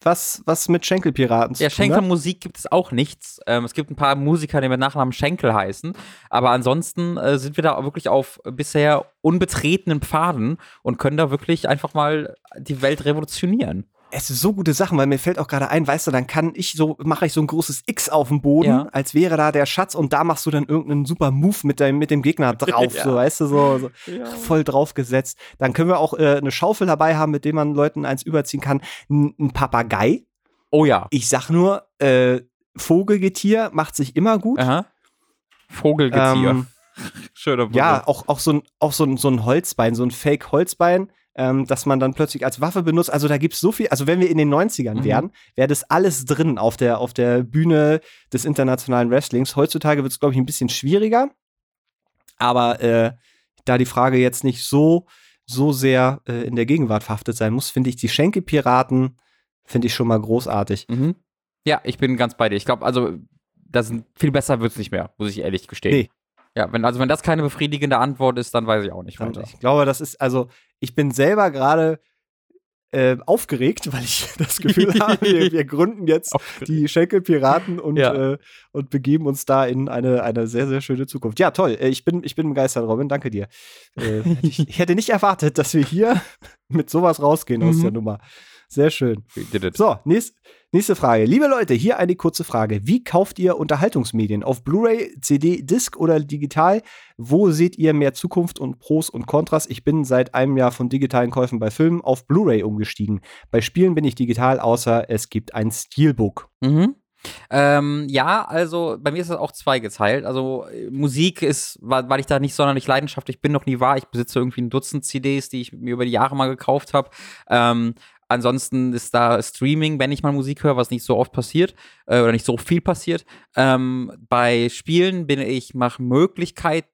Speaker 1: was, was mit Schenkelpiraten
Speaker 2: zu ja, tun hat. Ja, Schenkelmusik gibt es auch nichts. Ähm, es gibt ein paar Musiker, die mit Nachnamen Schenkel heißen. Aber ansonsten äh, sind wir da wirklich auf bisher unbetretenen Pfaden und können da wirklich einfach mal die Welt revolutionieren
Speaker 1: es ist so gute Sachen, weil mir fällt auch gerade ein, weißt du, dann kann ich so, mache ich so ein großes X auf dem Boden, ja. als wäre da der Schatz und da machst du dann irgendeinen super Move mit, deinem, mit dem Gegner <laughs> drauf, ja. so, weißt du, so, so ja. voll draufgesetzt. Dann können wir auch äh, eine Schaufel dabei haben, mit dem man Leuten eins überziehen kann. N ein Papagei.
Speaker 2: Oh ja.
Speaker 1: Ich sag nur, äh, Vogelgetier macht sich immer gut.
Speaker 2: Aha. Vogelgetier. Ähm, <laughs>
Speaker 1: Schöner Begriff. Ja, auch, auch, so, ein, auch so, ein, so ein Holzbein, so ein Fake-Holzbein ähm, dass man dann plötzlich als Waffe benutzt. Also da gibt es so viel, also wenn wir in den 90ern mhm. wären, wäre das alles drin auf der, auf der Bühne des internationalen Wrestlings. Heutzutage wird es, glaube ich, ein bisschen schwieriger. Aber äh, da die Frage jetzt nicht so, so sehr äh, in der Gegenwart verhaftet sein muss, finde ich die Schenke-Piraten, finde ich schon mal großartig.
Speaker 2: Mhm. Ja, ich bin ganz bei dir. Ich glaube, also, das viel besser wird es nicht mehr, muss ich ehrlich gestehen. Nee. Ja, wenn, also wenn das keine befriedigende Antwort ist, dann weiß ich auch nicht
Speaker 1: weiter. Ich glaube, das ist, also ich bin selber gerade äh, aufgeregt, weil ich <laughs> das Gefühl habe, wir, wir gründen jetzt <laughs> die Schenkelpiraten und, ja. äh, und begeben uns da in eine, eine sehr, sehr schöne Zukunft. Ja, toll. Äh, ich bin, ich bin begeistert, Robin. Danke dir. Äh, ich, <laughs> ich, hätte nicht erwartet, dass wir hier mit sowas rausgehen aus mhm. der Nummer. Sehr schön. So, nächst, nächste Frage. Liebe Leute, hier eine kurze Frage. Wie kauft ihr Unterhaltungsmedien? Auf Blu-ray, CD, Disc oder digital? Wo seht ihr mehr Zukunft und Pros und Kontras? Ich bin seit einem Jahr von digitalen Käufen bei Filmen auf Blu-ray umgestiegen. Bei Spielen bin ich digital, außer es gibt ein Steelbook.
Speaker 2: Mhm. Ähm, ja, also bei mir ist das auch zweigeteilt. Also Musik ist, weil, weil ich da nicht sonderlich leidenschaftlich bin, noch nie war. Ich besitze irgendwie ein Dutzend CDs, die ich mir über die Jahre mal gekauft habe. Ähm, Ansonsten ist da Streaming, wenn ich mal Musik höre, was nicht so oft passiert äh, oder nicht so viel passiert. Ähm, bei Spielen bin ich, mache Möglichkeit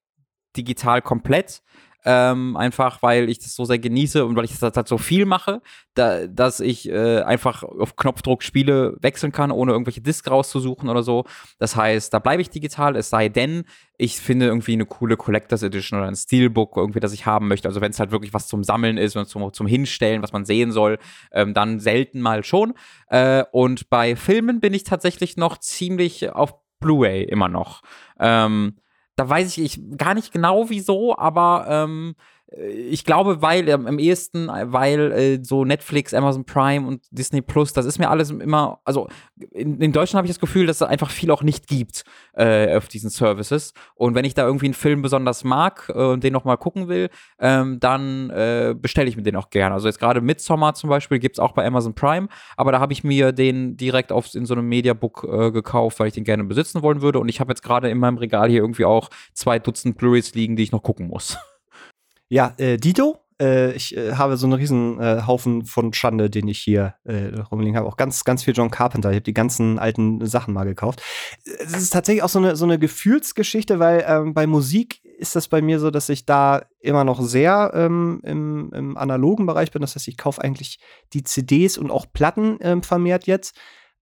Speaker 2: digital komplett. Ähm, einfach weil ich das so sehr genieße und weil ich das halt so viel mache, da, dass ich äh, einfach auf Knopfdruck Spiele wechseln kann, ohne irgendwelche Discs rauszusuchen oder so. Das heißt, da bleibe ich digital, es sei denn, ich finde irgendwie eine coole Collectors Edition oder ein Steelbook irgendwie, das ich haben möchte. Also wenn es halt wirklich was zum Sammeln ist und zum, zum Hinstellen, was man sehen soll, ähm, dann selten mal schon. Äh, und bei Filmen bin ich tatsächlich noch ziemlich auf Blu-ray immer noch. Ähm, da weiß ich, ich gar nicht genau wieso, aber ähm, äh, ich glaube, weil ähm, am ehesten, weil äh, so Netflix, Amazon Prime und Disney Plus, das ist mir alles immer, also in, in Deutschland habe ich das Gefühl, dass es einfach viel auch nicht gibt äh, auf diesen Services. Und wenn ich da irgendwie einen Film besonders mag äh, und den nochmal gucken will, ähm, dann äh, bestelle ich mir den auch gerne. Also jetzt gerade Midsommar zum Beispiel gibt es auch bei Amazon Prime, aber da habe ich mir den direkt auf, in so einem Mediabook äh, gekauft, weil ich den gerne besitzen wollen würde. Und ich habe jetzt gerade in meinem Regal hier irgendwie auch zwei Dutzend Blu-rays liegen, die ich noch gucken muss. <laughs>
Speaker 1: Ja, äh, Dito, äh, ich äh, habe so einen riesen äh, Haufen von Schande, den ich hier äh, rumliegen habe. Auch ganz, ganz viel John Carpenter. Ich habe die ganzen alten Sachen mal gekauft. Es ist tatsächlich auch so eine, so eine Gefühlsgeschichte, weil ähm, bei Musik ist das bei mir so, dass ich da immer noch sehr ähm, im, im analogen Bereich bin. Das heißt, ich kaufe eigentlich die CDs und auch Platten ähm, vermehrt jetzt.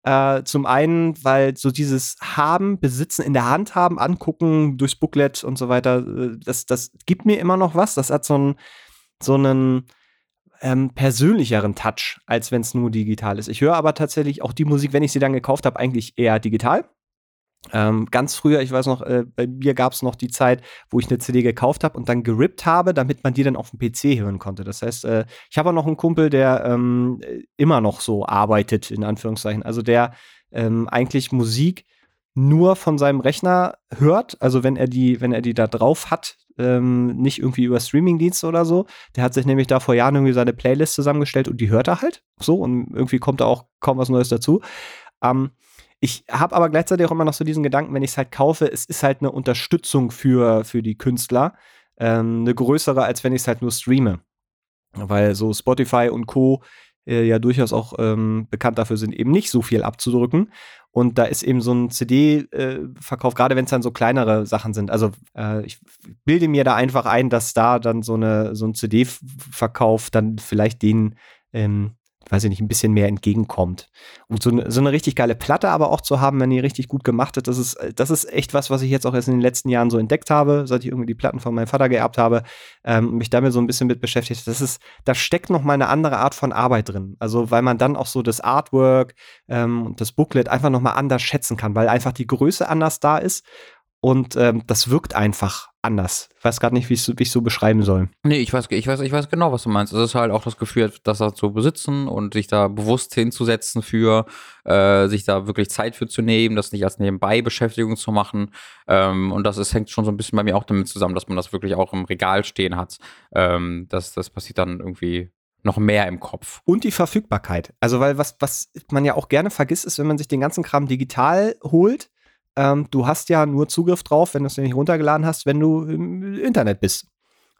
Speaker 1: Äh, zum einen, weil so dieses Haben, Besitzen, in der Hand haben, angucken, durchs Booklet und so weiter, äh, das, das gibt mir immer noch was. Das hat so einen, so einen ähm, persönlicheren Touch, als wenn es nur digital ist. Ich höre aber tatsächlich auch die Musik, wenn ich sie dann gekauft habe, eigentlich eher digital. Ähm, ganz früher, ich weiß noch, äh, bei mir gab es noch die Zeit, wo ich eine CD gekauft habe und dann gerippt habe, damit man die dann auf dem PC hören konnte. Das heißt, äh, ich habe auch noch einen Kumpel, der ähm, immer noch so arbeitet, in Anführungszeichen. Also der ähm, eigentlich Musik nur von seinem Rechner hört, also wenn er die, wenn er die da drauf hat, ähm, nicht irgendwie über Streamingdienste oder so. Der hat sich nämlich da vor Jahren irgendwie seine Playlist zusammengestellt und die hört er halt so und irgendwie kommt da auch kaum was Neues dazu. Ähm, Ich habe aber gleichzeitig auch immer noch so diesen Gedanken, wenn ich es halt kaufe, es ist halt eine Unterstützung für, für die Künstler, ähm, eine größere, als wenn ich es halt nur streame. Weil so Spotify und Co. Äh, ja durchaus auch ähm, bekannt dafür sind, eben nicht so viel abzudrücken. Und da ist eben so ein CD-Verkauf, äh, gerade wenn es dann so kleinere Sachen sind. Also äh, ich bilde mir da einfach ein, dass da dann so, eine, so ein CD-Verkauf dann vielleicht den ähm, weiß ich nicht, ein bisschen mehr entgegenkommt. Und so eine, so eine richtig geile Platte aber auch zu haben, wenn die richtig gut gemacht ist, das ist, das ist echt was, was ich jetzt auch erst in den letzten Jahren so entdeckt habe, seit ich irgendwie die Platten von meinem Vater geerbt habe, ähm, mich damit so ein bisschen mit beschäftigt. Das ist, da steckt noch mal eine andere Art von Arbeit drin. Also, weil man dann auch so das Artwork ähm, und das Booklet einfach noch mal anders schätzen kann, weil einfach die Größe anders da ist und ähm, das wirkt einfach anders. Ich weiß gerade nicht, wie ich es so beschreiben soll.
Speaker 2: Nee, ich weiß, ich, weiß, ich weiß genau, was du meinst. Es ist halt auch das Gefühl, das da zu besitzen und sich da bewusst hinzusetzen für, äh, sich da wirklich Zeit für zu nehmen, das nicht als Nebenbei-Beschäftigung zu machen. Ähm, und das ist, hängt schon so ein bisschen bei mir auch damit zusammen, dass man das wirklich auch im Regal stehen hat. Ähm, das, das passiert dann irgendwie noch mehr im Kopf.
Speaker 1: Und die Verfügbarkeit. Also, weil was, was man ja auch gerne vergisst, ist, wenn man sich den ganzen Kram digital holt, ähm, du hast ja nur Zugriff drauf, wenn du es nicht runtergeladen hast, wenn du im Internet bist.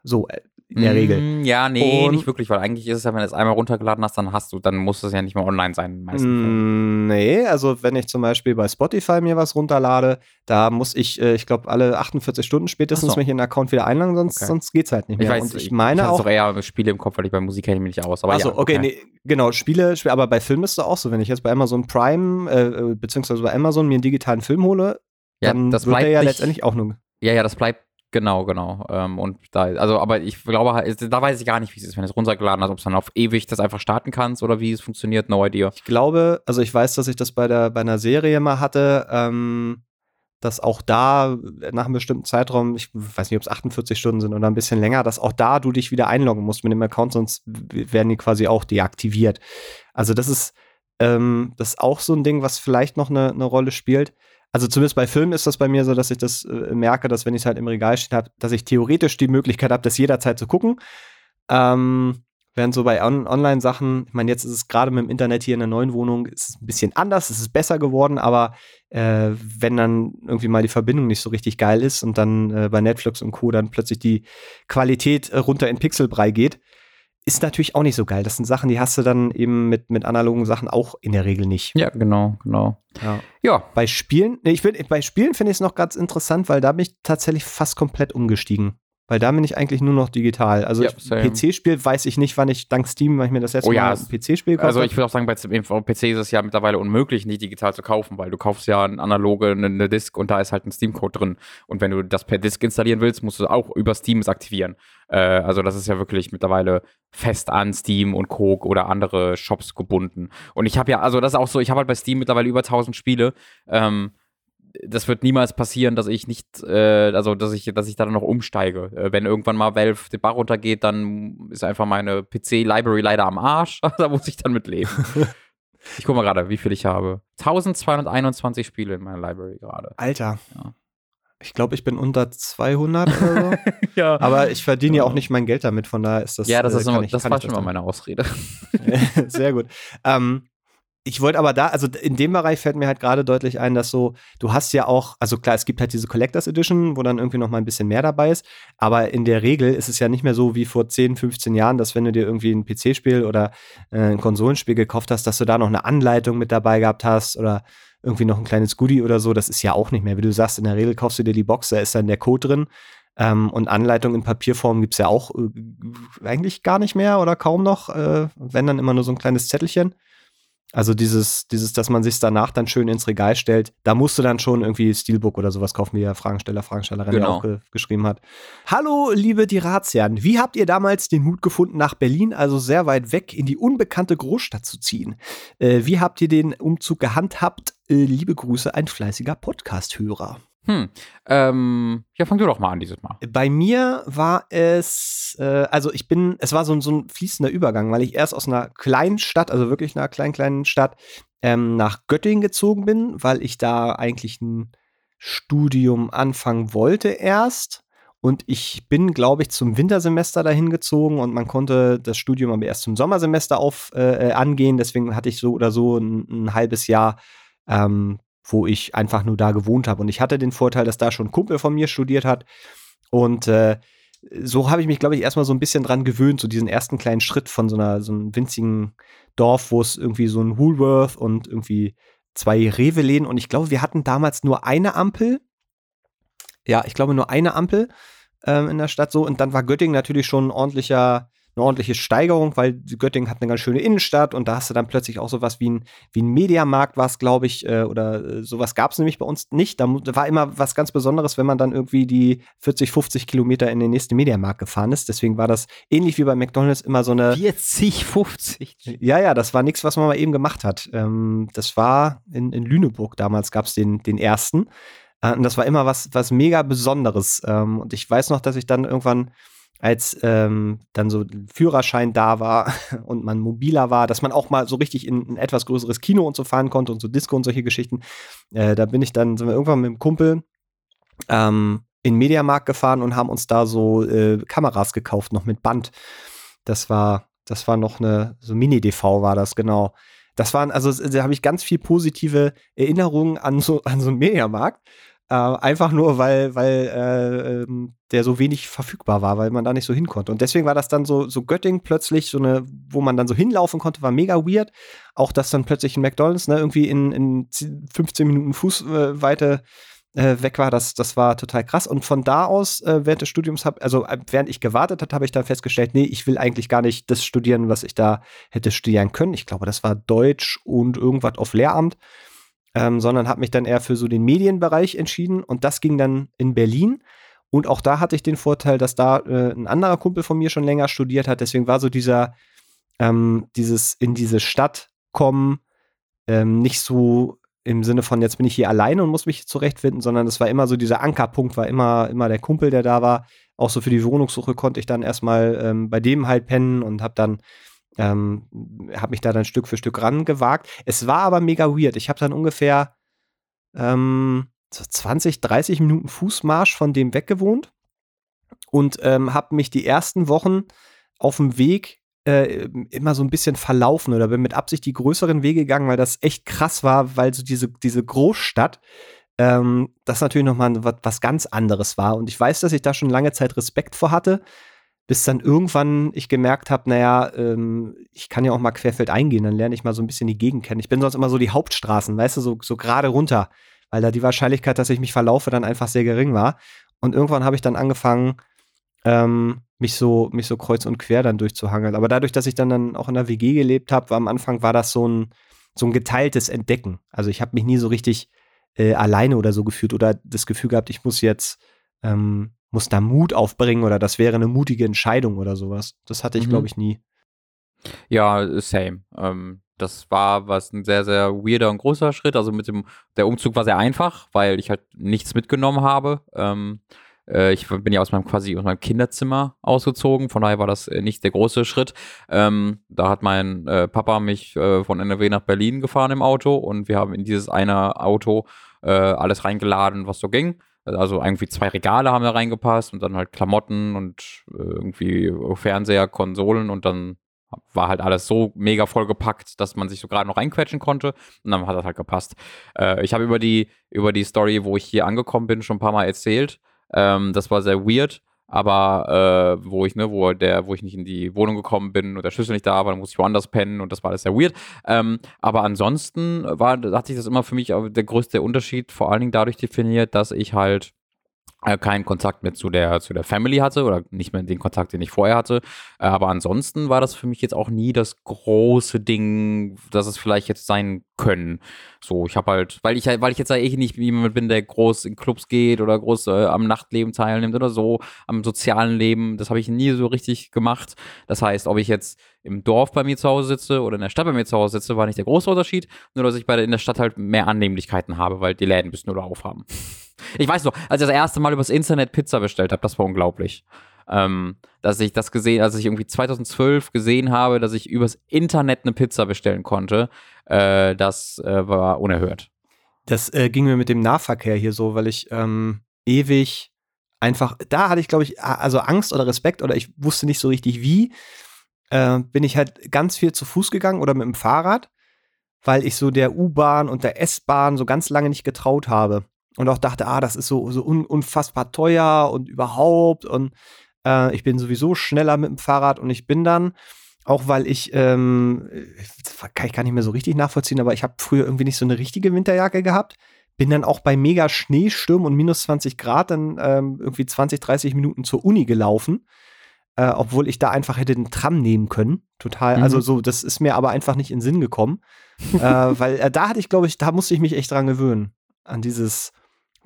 Speaker 1: So, äh, in der Regel.
Speaker 2: Mm, ja, nee, und nicht wirklich, weil eigentlich ist es ja, wenn du es einmal runtergeladen hast, dann hast du, dann muss es ja nicht mehr online sein.
Speaker 1: Mm, nee, also wenn ich zum Beispiel bei Spotify mir was runterlade, da muss ich, äh, ich glaube, alle 48 Stunden spätestens so. mich in den Account wieder einloggen, sonst, okay. sonst geht es halt nicht mehr.
Speaker 2: Ich weiß, und ich, ich meine ich auch. doch eher Spiele im Kopf, weil ich bei Musik kenne ich mich nicht aus.
Speaker 1: Achso,
Speaker 2: ja,
Speaker 1: okay, okay. Nee, genau, Spiele, aber bei Filmen ist es auch so, wenn ich jetzt bei Amazon Prime, äh, äh, beziehungsweise bei Amazon mir einen digitalen Film hole, ja, dann das wird er ja letztendlich auch nur.
Speaker 2: Ja, ja, das bleibt genau, genau. Ähm, und da, also, aber ich glaube, da weiß ich gar nicht, wie es ist, wenn du es runtergeladen hast, ob es dann auf ewig das einfach starten kannst oder wie es funktioniert, no idea.
Speaker 1: Ich glaube, also ich weiß, dass ich das bei der bei einer Serie mal hatte, ähm, dass auch da nach einem bestimmten Zeitraum, ich weiß nicht, ob es 48 Stunden sind oder ein bisschen länger, dass auch da du dich wieder einloggen musst mit dem Account, sonst werden die quasi auch deaktiviert. Also das ist, ähm, das ist auch so ein Ding, was vielleicht noch eine, eine Rolle spielt also zumindest bei Filmen ist das bei mir so, dass ich das äh, merke, dass wenn ich es halt im Regal stehen habe, dass ich theoretisch die Möglichkeit habe, das jederzeit zu gucken. Ähm, während so bei On Online-Sachen, ich meine, jetzt ist es gerade mit dem Internet hier in der neuen Wohnung, ist es ein bisschen anders, es ist besser geworden, aber äh, wenn dann irgendwie mal die Verbindung nicht so richtig geil ist und dann äh, bei Netflix und Co. dann plötzlich die Qualität äh, runter in Pixelbrei geht, ist natürlich auch nicht so geil. Das sind Sachen, die hast du dann eben mit, mit analogen Sachen auch in der Regel nicht.
Speaker 2: Ja, genau, genau.
Speaker 1: Ja. ja. Bei Spielen, ich find, bei Spielen finde ich es noch ganz interessant, weil da bin ich tatsächlich fast komplett umgestiegen. Weil da bin ich eigentlich nur noch digital. Also ja, PC-Spiel weiß ich nicht, wann ich dank Steam, weil ich mir das letzte
Speaker 2: oh, ja,
Speaker 1: Mal ein PC-Spiel
Speaker 2: kaufe. Also ich würde auch sagen, bei PC ist es ja mittlerweile unmöglich, nicht digital zu kaufen, weil du kaufst ja eine analoge, eine, eine Disk und da ist halt ein Steam-Code drin. Und wenn du das per Disk installieren willst, musst du auch über Steam es aktivieren. Äh, also das ist ja wirklich mittlerweile fest an Steam und Coke oder andere Shops gebunden. Und ich habe ja, also das ist auch so, ich habe halt bei Steam mittlerweile über 1000 Spiele. Ähm, das wird niemals passieren, dass ich nicht, äh, also dass ich, dass ich da noch umsteige. Äh, wenn irgendwann mal Valve den Bach runtergeht, dann ist einfach meine PC-Library leider am Arsch. <laughs> da muss ich dann mit leben. <laughs> ich guck mal gerade, wie viel ich habe. 1221 Spiele in meiner Library gerade.
Speaker 1: Alter. Ja. Ich glaube, ich bin unter 200 oder so. <laughs> ja. Aber ich verdiene ja. ja auch nicht mein Geld damit, von daher ist das.
Speaker 2: Ja, das, äh, ist immer, ich, das war schon mal meine Ausrede.
Speaker 1: Sehr gut. Ähm, ich wollte aber da, also in dem Bereich fällt mir halt gerade deutlich ein, dass so, du hast ja auch, also klar, es gibt halt diese Collectors Edition, wo dann irgendwie noch mal ein bisschen mehr dabei ist, aber in der Regel ist es ja nicht mehr so wie vor 10, 15 Jahren, dass wenn du dir irgendwie ein PC-Spiel oder äh, ein Konsolenspiel gekauft hast, dass du da noch eine Anleitung mit dabei gehabt hast oder irgendwie noch ein kleines Goodie oder so, das ist ja auch nicht mehr. Wie du sagst, in der Regel kaufst du dir die Box, da ist dann der Code drin. Ähm, und Anleitung in Papierform gibt es ja auch äh, eigentlich gar nicht mehr oder kaum noch, äh, wenn dann immer nur so ein kleines Zettelchen. Also dieses, dieses, dass man sich danach dann schön ins Regal stellt, da musst du dann schon irgendwie Steelbook oder sowas kaufen, wie ja Fragensteller, Fragenstellerin genau. auch ge geschrieben hat. Hallo, liebe Diratian, wie habt ihr damals den Mut gefunden, nach Berlin, also sehr weit weg, in die unbekannte Großstadt zu ziehen? Äh, wie habt ihr den Umzug gehandhabt? Äh, liebe Grüße, ein fleißiger Podcast-Hörer.
Speaker 2: Hm. Ähm, ja, fang du doch mal an dieses Mal.
Speaker 1: Bei mir war es, äh, also ich bin, es war so, so, ein fließender Übergang, weil ich erst aus einer kleinen Stadt, also wirklich einer kleinen, kleinen Stadt, ähm, nach Göttingen gezogen bin, weil ich da eigentlich ein Studium anfangen wollte erst. Und ich bin, glaube ich, zum Wintersemester dahin gezogen und man konnte das Studium aber erst zum Sommersemester auf äh, äh angehen. Deswegen hatte ich so oder so ein, ein halbes Jahr ähm, wo ich einfach nur da gewohnt habe. Und ich hatte den Vorteil, dass da schon ein Kumpel von mir studiert hat. Und äh, so habe ich mich, glaube ich, erstmal so ein bisschen dran gewöhnt, so diesen ersten kleinen Schritt von so einer so einem winzigen Dorf, wo es irgendwie so ein Woolworth und irgendwie zwei Rewe-Läden und ich glaube, wir hatten damals nur eine Ampel. Ja, ich glaube nur eine Ampel ähm, in der Stadt so und dann war Göttingen natürlich schon ein ordentlicher eine ordentliche Steigerung, weil Göttingen hat eine ganz schöne Innenstadt und da hast du dann plötzlich auch sowas wie ein, wie ein Mediamarkt, war es, glaube ich, äh, oder äh, sowas gab es nämlich bei uns nicht. Da war immer was ganz Besonderes, wenn man dann irgendwie die 40, 50 Kilometer in den nächsten Mediamarkt gefahren ist. Deswegen war das ähnlich wie bei McDonalds immer so eine.
Speaker 2: 40, 50.
Speaker 1: Ja, ja, das war nichts, was man mal eben gemacht hat. Ähm, das war in, in Lüneburg damals gab es den, den ersten. Äh, und das war immer was, was mega Besonderes. Ähm, und ich weiß noch, dass ich dann irgendwann als ähm, dann so Führerschein da war <laughs> und man mobiler war, dass man auch mal so richtig in ein etwas größeres Kino und so fahren konnte und so Disco und solche Geschichten. Äh, da bin ich dann, sind wir irgendwann mit dem Kumpel ähm, in den Mediamarkt gefahren und haben uns da so äh, Kameras gekauft, noch mit Band. Das war, das war noch eine, so Mini-DV war das, genau. Das waren, also da habe ich ganz viel positive Erinnerungen an so, an so einen Mediamarkt. Äh, einfach nur, weil, weil äh, ähm, der so wenig verfügbar war, weil man da nicht so hin konnte. Und deswegen war das dann so, so Göttingen plötzlich, so eine, wo man dann so hinlaufen konnte, war mega weird. Auch dass dann plötzlich ein McDonalds, ne, irgendwie in, in 15 Minuten Fußweite äh, weg war, das, das war total krass. Und von da aus, äh, während des Studiums, hab, also äh, während ich gewartet habe, habe ich dann festgestellt, nee, ich will eigentlich gar nicht das studieren, was ich da hätte studieren können. Ich glaube, das war Deutsch und irgendwas auf Lehramt ähm, sondern habe mich dann eher für so den Medienbereich entschieden und das ging dann in Berlin. Und auch da hatte ich den Vorteil, dass da äh, ein anderer Kumpel von mir schon länger studiert hat. Deswegen war so dieser, ähm, dieses in diese Stadt kommen, ähm, nicht so im Sinne von, jetzt bin ich hier alleine und muss mich zurechtfinden, sondern es war immer so dieser Ankerpunkt, war immer, immer der Kumpel, der da war. Auch so für die Wohnungssuche konnte ich dann erstmal ähm, bei dem halt pennen und habe dann ähm, habe mich da dann Stück für Stück rangewagt. Es war aber mega weird. Ich habe dann ungefähr ähm, so 20, 30 Minuten Fußmarsch von dem weg gewohnt und ähm, habe mich die ersten Wochen auf dem Weg äh, immer so ein bisschen verlaufen oder bin mit Absicht die größeren Wege gegangen, weil das echt krass war, weil so diese, diese Großstadt ähm, das natürlich nochmal was, was ganz anderes war. Und ich weiß, dass ich da schon lange Zeit Respekt vor hatte bis dann irgendwann ich gemerkt habe, naja, ähm, ich kann ja auch mal querfeld eingehen, dann lerne ich mal so ein bisschen die Gegend kennen. Ich bin sonst immer so die Hauptstraßen, weißt du, so, so gerade runter, weil da die Wahrscheinlichkeit, dass ich mich verlaufe, dann einfach sehr gering war. Und irgendwann habe ich dann angefangen, ähm, mich so, mich so kreuz und quer dann durchzuhangeln. Aber dadurch, dass ich dann, dann auch in der WG gelebt habe, am Anfang war das so ein, so ein geteiltes Entdecken. Also ich habe mich nie so richtig äh, alleine oder so gefühlt oder das Gefühl gehabt, ich muss jetzt ähm, muss da Mut aufbringen oder das wäre eine mutige Entscheidung oder sowas. Das hatte ich, mhm. glaube ich, nie.
Speaker 2: Ja, same. Ähm, das war was ein sehr, sehr weirder und großer Schritt. Also mit dem, der Umzug war sehr einfach, weil ich halt nichts mitgenommen habe. Ähm, äh, ich bin ja aus meinem quasi aus meinem Kinderzimmer ausgezogen, von daher war das äh, nicht der große Schritt. Ähm, da hat mein äh, Papa mich äh, von NRW nach Berlin gefahren im Auto und wir haben in dieses eine Auto äh, alles reingeladen, was so ging. Also irgendwie zwei Regale haben da reingepasst und dann halt Klamotten und äh, irgendwie Fernseher, Konsolen und dann war halt alles so mega voll gepackt, dass man sich so gerade noch reinquetschen konnte und dann hat das halt gepasst. Äh, ich habe über die, über die Story, wo ich hier angekommen bin, schon ein paar Mal erzählt. Ähm, das war sehr weird aber äh, wo ich, ne, wo der, wo ich nicht in die Wohnung gekommen bin und der Schlüssel nicht da war, dann musste ich woanders pennen und das war alles sehr weird. Ähm, aber ansonsten war, hat sich das immer für mich der größte Unterschied vor allen Dingen dadurch definiert, dass ich halt äh, keinen Kontakt mehr zu der, zu der Family hatte oder nicht mehr den Kontakt, den ich vorher hatte. Äh, aber ansonsten war das für mich jetzt auch nie das große Ding, dass es vielleicht jetzt sein können. So, ich habe halt, weil ich weil ich jetzt eh nicht jemand bin, der groß in Clubs geht oder groß äh, am Nachtleben teilnimmt oder so, am sozialen Leben, das habe ich nie so richtig gemacht. Das heißt, ob ich jetzt im Dorf bei mir zu Hause sitze oder in der Stadt bei mir zu Hause sitze, war nicht der große Unterschied, nur dass ich bei der, in der Stadt halt mehr Annehmlichkeiten habe, weil die Läden müssen nur aufhaben. <laughs> Ich weiß noch, als ich das erste Mal übers Internet Pizza bestellt habe, das war unglaublich. Ähm, dass ich das gesehen, als ich irgendwie 2012 gesehen habe, dass ich übers Internet eine Pizza bestellen konnte, äh, das äh, war unerhört.
Speaker 1: Das äh, ging mir mit dem Nahverkehr hier so, weil ich ähm, ewig einfach, da hatte ich glaube ich, also Angst oder Respekt oder ich wusste nicht so richtig wie, äh, bin ich halt ganz viel zu Fuß gegangen oder mit dem Fahrrad weil ich so der U-Bahn und der S-Bahn so ganz lange nicht getraut habe. Und auch dachte, ah, das ist so, so un unfassbar teuer und überhaupt. Und äh, ich bin sowieso schneller mit dem Fahrrad und ich bin dann, auch weil ich, ähm, kann ich gar nicht mehr so richtig nachvollziehen, aber ich habe früher irgendwie nicht so eine richtige Winterjacke gehabt. Bin dann auch bei mega Schneesturm und minus 20 Grad dann ähm, irgendwie 20, 30 Minuten zur Uni gelaufen. Äh, obwohl ich da einfach hätte den Tram nehmen können. Total. Mhm. Also so, das ist mir aber einfach nicht in den Sinn gekommen. <laughs> äh, weil äh, da hatte ich, glaube ich, da musste ich mich echt dran gewöhnen. An dieses,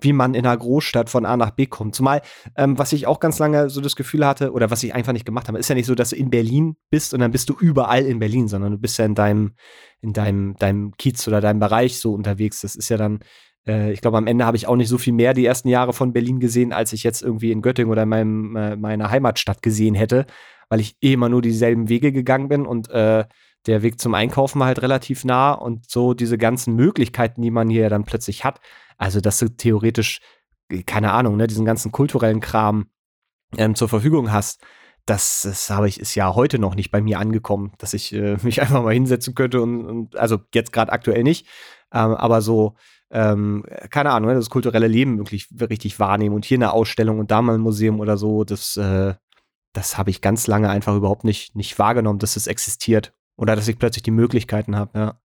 Speaker 1: wie man in einer Großstadt von A nach B kommt. Zumal, ähm, was ich auch ganz lange so das Gefühl hatte, oder was ich einfach nicht gemacht habe, ist ja nicht so, dass du in Berlin bist und dann bist du überall in Berlin, sondern du bist ja in deinem, in deinem, deinem Kiez oder deinem Bereich so unterwegs. Das ist ja dann, äh, ich glaube, am Ende habe ich auch nicht so viel mehr die ersten Jahre von Berlin gesehen, als ich jetzt irgendwie in Göttingen oder in meinem, äh, meiner Heimatstadt gesehen hätte, weil ich eh immer nur dieselben Wege gegangen bin und äh, der Weg zum Einkaufen war halt relativ nah und so diese ganzen Möglichkeiten, die man hier dann plötzlich hat, also, dass du theoretisch, keine Ahnung, ne, diesen ganzen kulturellen Kram ähm, zur Verfügung hast, das, das habe ich, ist ja heute noch nicht bei mir angekommen, dass ich äh, <laughs> mich einfach mal hinsetzen könnte und, und also jetzt gerade aktuell nicht, ähm, aber so, ähm, keine Ahnung, ne, das kulturelle Leben wirklich richtig wahrnehmen und hier eine Ausstellung und da mal ein Museum oder so, das, äh, das habe ich ganz lange einfach überhaupt nicht, nicht wahrgenommen, dass es existiert oder dass ich plötzlich die Möglichkeiten habe, ja.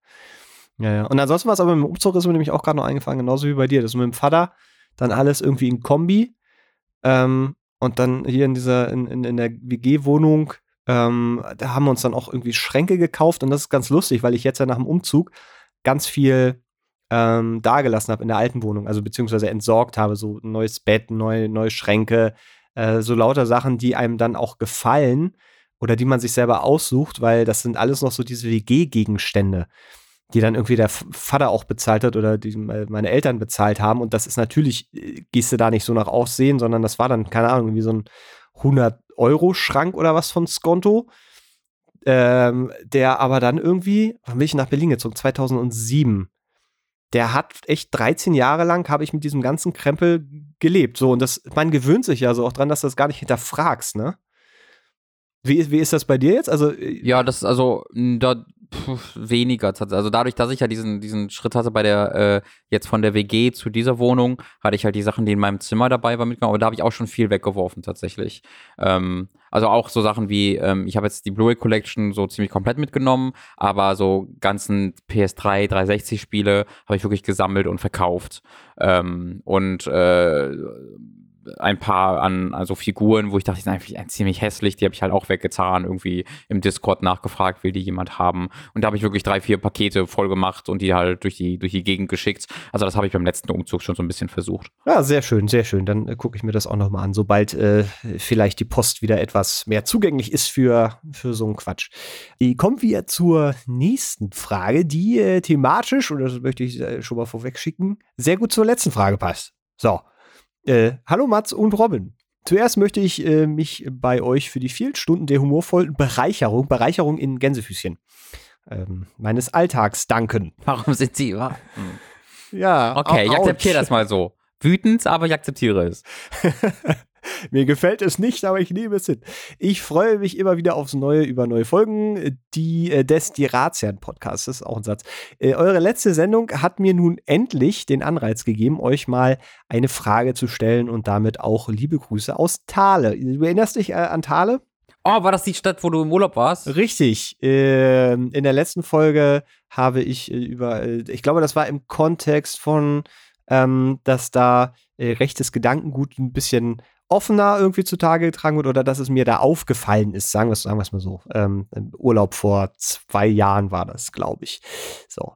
Speaker 1: Ja, ja. Und ansonsten war es aber mit dem Umzug ist mir nämlich auch gerade noch eingefallen, genauso wie bei dir. Das ist mit dem Vater dann alles irgendwie in Kombi. Ähm, und dann hier in dieser, in, in, in der WG-Wohnung, ähm, da haben wir uns dann auch irgendwie Schränke gekauft. Und das ist ganz lustig, weil ich jetzt ja nach dem Umzug ganz viel ähm, dagelassen habe in der alten Wohnung, also beziehungsweise entsorgt habe, so ein neues Bett, neue, neue Schränke, äh, so lauter Sachen, die einem dann auch gefallen oder die man sich selber aussucht, weil das sind alles noch so diese WG-Gegenstände die dann irgendwie der Vater auch bezahlt hat oder die meine Eltern bezahlt haben. Und das ist natürlich, äh, gehst du da nicht so nach Aussehen, sondern das war dann, keine Ahnung, wie so ein 100-Euro-Schrank oder was von Skonto. Ähm, der aber dann irgendwie, wann bin ich nach Berlin gezogen? 2007. Der hat echt 13 Jahre lang, habe ich mit diesem ganzen Krempel gelebt. So, und das, man gewöhnt sich ja so auch dran, dass du das gar nicht hinterfragst, ne? Wie, wie ist das bei dir jetzt? Also,
Speaker 2: äh, ja, das also, da weniger. Also dadurch, dass ich ja diesen, diesen Schritt hatte bei der, äh, jetzt von der WG zu dieser Wohnung, hatte ich halt die Sachen, die in meinem Zimmer dabei waren, mitgenommen. Aber da habe ich auch schon viel weggeworfen tatsächlich. Ähm, also auch so Sachen wie, ähm, ich habe jetzt die Blu-ray Collection so ziemlich komplett mitgenommen, aber so ganzen PS3, 360 Spiele habe ich wirklich gesammelt und verkauft. Ähm, und äh, ein paar an also Figuren, wo ich dachte, die sind eigentlich ziemlich hässlich, die habe ich halt auch weggetan, irgendwie im Discord nachgefragt, will die jemand haben. Und da habe ich wirklich drei, vier Pakete voll gemacht und die halt durch die, durch die Gegend geschickt. Also das habe ich beim letzten Umzug schon so ein bisschen versucht.
Speaker 1: Ja, sehr schön, sehr schön. Dann äh, gucke ich mir das auch nochmal an, sobald äh, vielleicht die Post wieder etwas mehr zugänglich ist für, für so einen Quatsch. Die kommen wir zur nächsten Frage, die äh, thematisch, oder das möchte ich äh, schon mal vorweg schicken, sehr gut zur letzten Frage passt. So, äh, hallo Mats und Robin. Zuerst möchte ich äh, mich bei euch für die vielen Stunden der humorvollen Bereicherung, Bereicherung in Gänsefüßchen, ähm, meines Alltags danken.
Speaker 2: Warum sind Sie? Hm.
Speaker 1: Ja.
Speaker 2: Okay, ich akzeptiere das mal so. Wütend, aber ich akzeptiere es. <laughs> <laughs>
Speaker 1: Mir gefällt es nicht, aber ich nehme es hin. Ich freue mich immer wieder aufs Neue über neue Folgen die, äh, des Diratian-Podcasts. Das ist auch ein Satz. Äh, eure letzte Sendung hat mir nun endlich den Anreiz gegeben, euch mal eine Frage zu stellen und damit auch liebe Grüße aus Thale. Du erinnerst dich äh, an Thale?
Speaker 2: Oh, war das die Stadt, wo du im Urlaub warst?
Speaker 1: Richtig. Äh, in der letzten Folge habe ich äh, über, äh, ich glaube, das war im Kontext von, ähm, dass da äh, rechtes Gedankengut ein bisschen offener irgendwie zutage getragen wird oder dass es mir da aufgefallen ist, sagen wir es sagen mal so. Ähm, Im Urlaub vor zwei Jahren war das, glaube ich. So,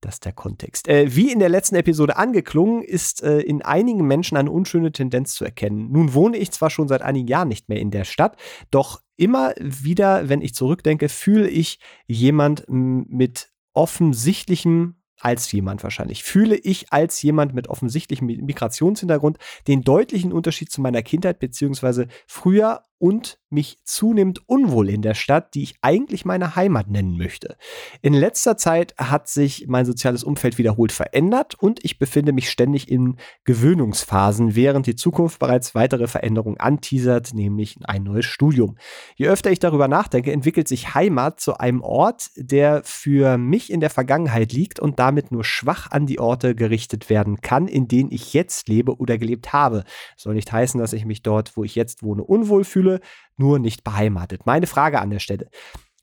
Speaker 1: das ist der Kontext. Äh, wie in der letzten Episode angeklungen, ist äh, in einigen Menschen eine unschöne Tendenz zu erkennen. Nun wohne ich zwar schon seit einigen Jahren nicht mehr in der Stadt, doch immer wieder, wenn ich zurückdenke, fühle ich jemand mit offensichtlichem als jemand wahrscheinlich. Fühle ich als jemand mit offensichtlichem Migrationshintergrund den deutlichen Unterschied zu meiner Kindheit beziehungsweise früher und mich zunehmend unwohl in der Stadt, die ich eigentlich meine Heimat nennen möchte. In letzter Zeit hat sich mein soziales Umfeld wiederholt verändert und ich befinde mich ständig in Gewöhnungsphasen, während die Zukunft bereits weitere Veränderungen anteasert, nämlich ein neues Studium. Je öfter ich darüber nachdenke, entwickelt sich Heimat zu einem Ort, der für mich in der Vergangenheit liegt und damit nur schwach an die Orte gerichtet werden kann, in denen ich jetzt lebe oder gelebt habe. soll nicht heißen, dass ich mich dort, wo ich jetzt wohne, unwohl fühle Schule, nur nicht beheimatet. Meine Frage an der Stelle.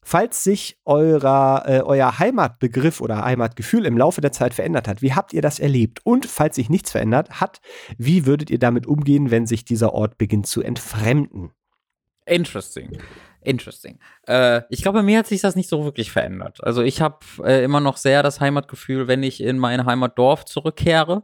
Speaker 1: Falls sich eurer, äh, euer Heimatbegriff oder Heimatgefühl im Laufe der Zeit verändert hat, wie habt ihr das erlebt? Und falls sich nichts verändert hat, wie würdet ihr damit umgehen, wenn sich dieser Ort beginnt zu entfremden?
Speaker 2: Interesting. Interesting. Äh, ich glaube, mir hat sich das nicht so wirklich verändert. Also ich habe äh, immer noch sehr das Heimatgefühl, wenn ich in mein Heimatdorf zurückkehre.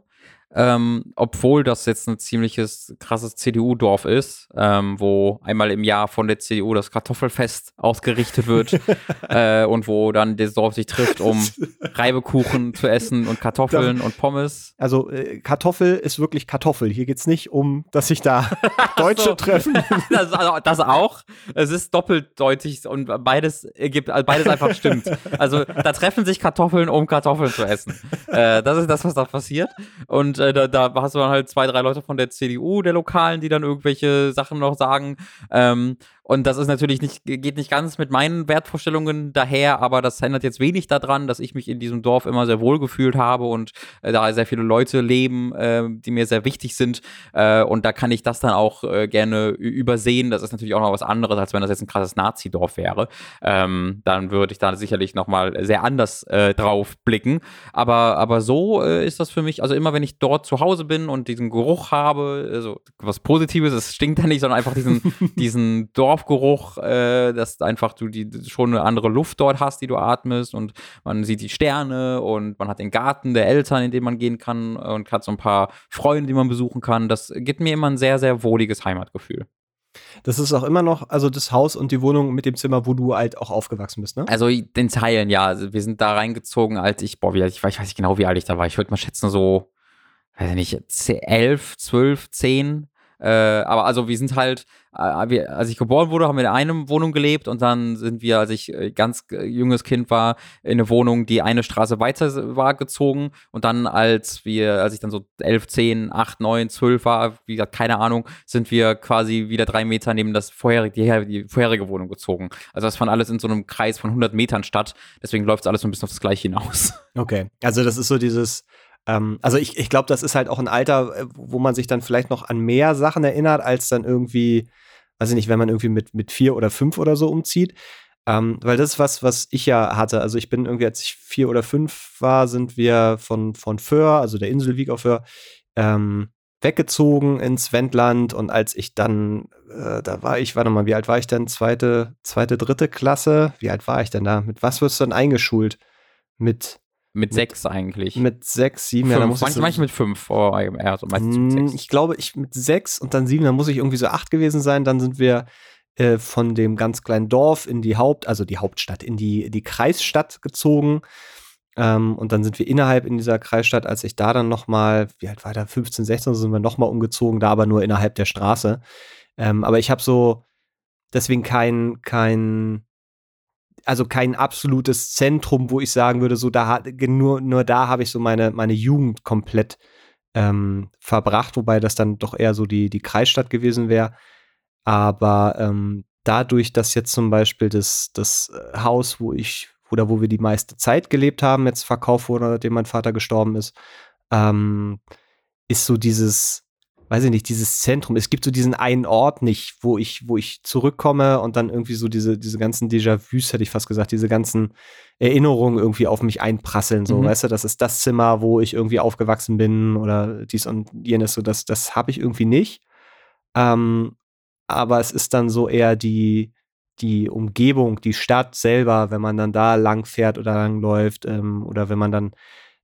Speaker 2: Ähm, obwohl das jetzt ein ziemliches krasses CDU-Dorf ist, ähm, wo einmal im Jahr von der CDU das Kartoffelfest ausgerichtet wird <laughs> äh, und wo dann das Dorf sich trifft, um <laughs> Reibekuchen zu essen und Kartoffeln und Pommes.
Speaker 1: Also äh, Kartoffel ist wirklich Kartoffel. Hier geht es nicht um, dass sich da <laughs> Deutsche so. treffen.
Speaker 2: Das, also, das, auch. Es ist doppeldeutig und beides gibt, also beides einfach stimmt. Also da treffen sich Kartoffeln, um Kartoffeln zu essen. Äh, das ist das, was da passiert. Und äh, da, da hast du dann halt zwei, drei Leute von der CDU, der Lokalen, die dann irgendwelche Sachen noch sagen. Ähm, und das ist natürlich nicht, geht nicht ganz mit meinen Wertvorstellungen daher, aber das ändert jetzt wenig daran, dass ich mich in diesem Dorf immer sehr wohl gefühlt habe und äh, da sehr viele Leute leben, äh, die mir sehr wichtig sind. Äh, und da kann ich das dann auch äh, gerne übersehen. Das ist natürlich auch noch was anderes, als wenn das jetzt ein krasses Nazi-Dorf wäre. Ähm, dann würde ich da sicherlich nochmal sehr anders äh, drauf blicken. Aber, aber so äh, ist das für mich, also immer wenn ich dort zu Hause bin und diesen Geruch habe, also was Positives, es stinkt ja nicht, sondern einfach diesen, <laughs> diesen Dorf Dorfgeruch, äh, dass einfach du die schon eine andere Luft dort hast, die du atmest und man sieht die Sterne und man hat den Garten der Eltern, in den man gehen kann und hat so ein paar Freunde, die man besuchen kann. Das gibt mir immer ein sehr, sehr wohliges Heimatgefühl.
Speaker 1: Das ist auch immer noch, also das Haus und die Wohnung mit dem Zimmer, wo du halt auch aufgewachsen bist, ne?
Speaker 2: Also den Teilen, ja. Also wir sind da reingezogen, als ich, boah, wie ich war, ich weiß nicht genau, wie alt ich da war. Ich würde mal schätzen, so, weiß ich nicht, elf, zwölf, zehn. Äh, aber also wir sind halt, äh, wir, als ich geboren wurde, haben wir in einer Wohnung gelebt und dann sind wir, als ich äh, ganz junges Kind war, in eine Wohnung, die eine Straße weiter war, gezogen. Und dann, als wir, als ich dann so 11, 10, 8, 9, 12 war, wie gesagt, keine Ahnung, sind wir quasi wieder drei Meter neben das vorherige, die, die vorherige Wohnung gezogen. Also das fand alles in so einem Kreis von 100 Metern statt. Deswegen läuft es alles so ein bisschen auf das Gleiche hinaus.
Speaker 1: Okay, also das ist so dieses ähm, also ich, ich glaube, das ist halt auch ein Alter, äh, wo man sich dann vielleicht noch an mehr Sachen erinnert, als dann irgendwie, weiß ich nicht, wenn man irgendwie mit, mit vier oder fünf oder so umzieht. Ähm, weil das ist was, was ich ja hatte. Also ich bin irgendwie, als ich vier oder fünf war, sind wir von, von Föhr, also der Insel Wieg auf Föhr, ähm, weggezogen ins Wendland und als ich dann, äh, da war ich, warte mal, wie alt war ich denn? Zweite, zweite, dritte Klasse? Wie alt war ich denn da? Mit was wirst du dann eingeschult? Mit
Speaker 2: mit, mit sechs eigentlich.
Speaker 1: Mit sechs, sieben,
Speaker 2: fünf, ja, muss manchmal, ich so, mit fünf, oh, ja, so
Speaker 1: meistens mit sechs. Ich glaube, ich mit sechs und dann sieben, dann muss ich irgendwie so acht gewesen sein. Dann sind wir äh, von dem ganz kleinen Dorf in die Haupt, also die Hauptstadt, in die, die Kreisstadt gezogen. Ähm, und dann sind wir innerhalb in dieser Kreisstadt, als ich da dann nochmal, wie alt war da, 15, 16, sind wir nochmal umgezogen, da aber nur innerhalb der Straße. Ähm, aber ich habe so deswegen kein, kein also kein absolutes Zentrum, wo ich sagen würde, so da nur, nur da habe ich so meine, meine Jugend komplett ähm, verbracht, wobei das dann doch eher so die, die Kreisstadt gewesen wäre. Aber ähm, dadurch, dass jetzt zum Beispiel das, das äh, Haus, wo ich, oder wo wir die meiste Zeit gelebt haben, jetzt verkauft wurde, nachdem mein Vater gestorben ist, ähm, ist so dieses, weiß ich nicht, dieses Zentrum. Es gibt so diesen einen Ort nicht, wo ich, wo ich zurückkomme und dann irgendwie so diese, diese ganzen Déjà-vus, hätte ich fast gesagt, diese ganzen Erinnerungen irgendwie auf mich einprasseln. So, mhm. weißt du, das ist das Zimmer, wo ich irgendwie aufgewachsen bin oder dies und jenes. So, das, das habe ich irgendwie nicht. Ähm, aber es ist dann so eher die, die Umgebung, die Stadt selber, wenn man dann da lang fährt oder lang läuft ähm, oder wenn man dann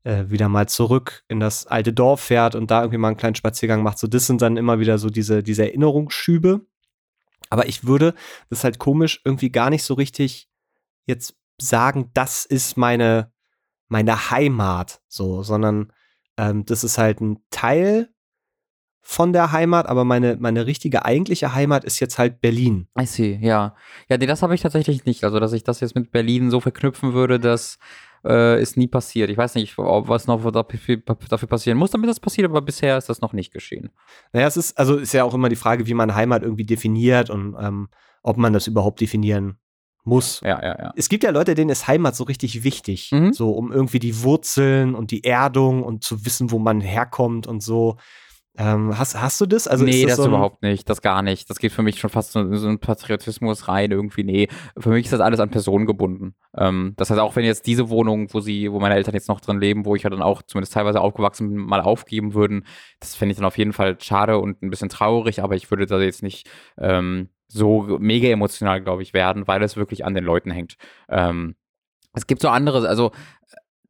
Speaker 1: äh, wieder mal zurück in das alte Dorf fährt und da irgendwie mal einen kleinen Spaziergang macht. So, das sind dann immer wieder so diese, diese Erinnerungsschübe. Aber ich würde, das ist halt komisch, irgendwie gar nicht so richtig jetzt sagen, das ist meine, meine Heimat, so, sondern ähm, das ist halt ein Teil von der Heimat, aber meine, meine richtige eigentliche Heimat ist jetzt halt Berlin.
Speaker 2: I see, ja. Ja, nee, das habe ich tatsächlich nicht. Also, dass ich das jetzt mit Berlin so verknüpfen würde, das äh, ist nie passiert. Ich weiß nicht, was noch dafür, dafür passieren muss, damit das passiert, aber bisher ist das noch nicht geschehen.
Speaker 1: Naja, es ist, also ist ja auch immer die Frage, wie man Heimat irgendwie definiert und ähm, ob man das überhaupt definieren muss.
Speaker 2: Ja, ja, ja.
Speaker 1: Es gibt ja Leute, denen ist Heimat so richtig wichtig.
Speaker 2: Mhm.
Speaker 1: So, um irgendwie die Wurzeln und die Erdung und zu wissen, wo man herkommt und so. Ähm, hast, hast du das? Also
Speaker 2: nee,
Speaker 1: ist
Speaker 2: das,
Speaker 1: so
Speaker 2: überhaupt nicht. Das gar nicht. Das geht für mich schon fast so, so ein Patriotismus rein irgendwie. Nee, für mich ist das alles an Personen gebunden. Ähm, das heißt, auch wenn jetzt diese Wohnung, wo sie, wo meine Eltern jetzt noch drin leben, wo ich ja dann auch zumindest teilweise aufgewachsen bin, mal aufgeben würden, das fände ich dann auf jeden Fall schade und ein bisschen traurig, aber ich würde da jetzt nicht ähm, so mega emotional, glaube ich, werden, weil es wirklich an den Leuten hängt. Ähm, es gibt so andere, also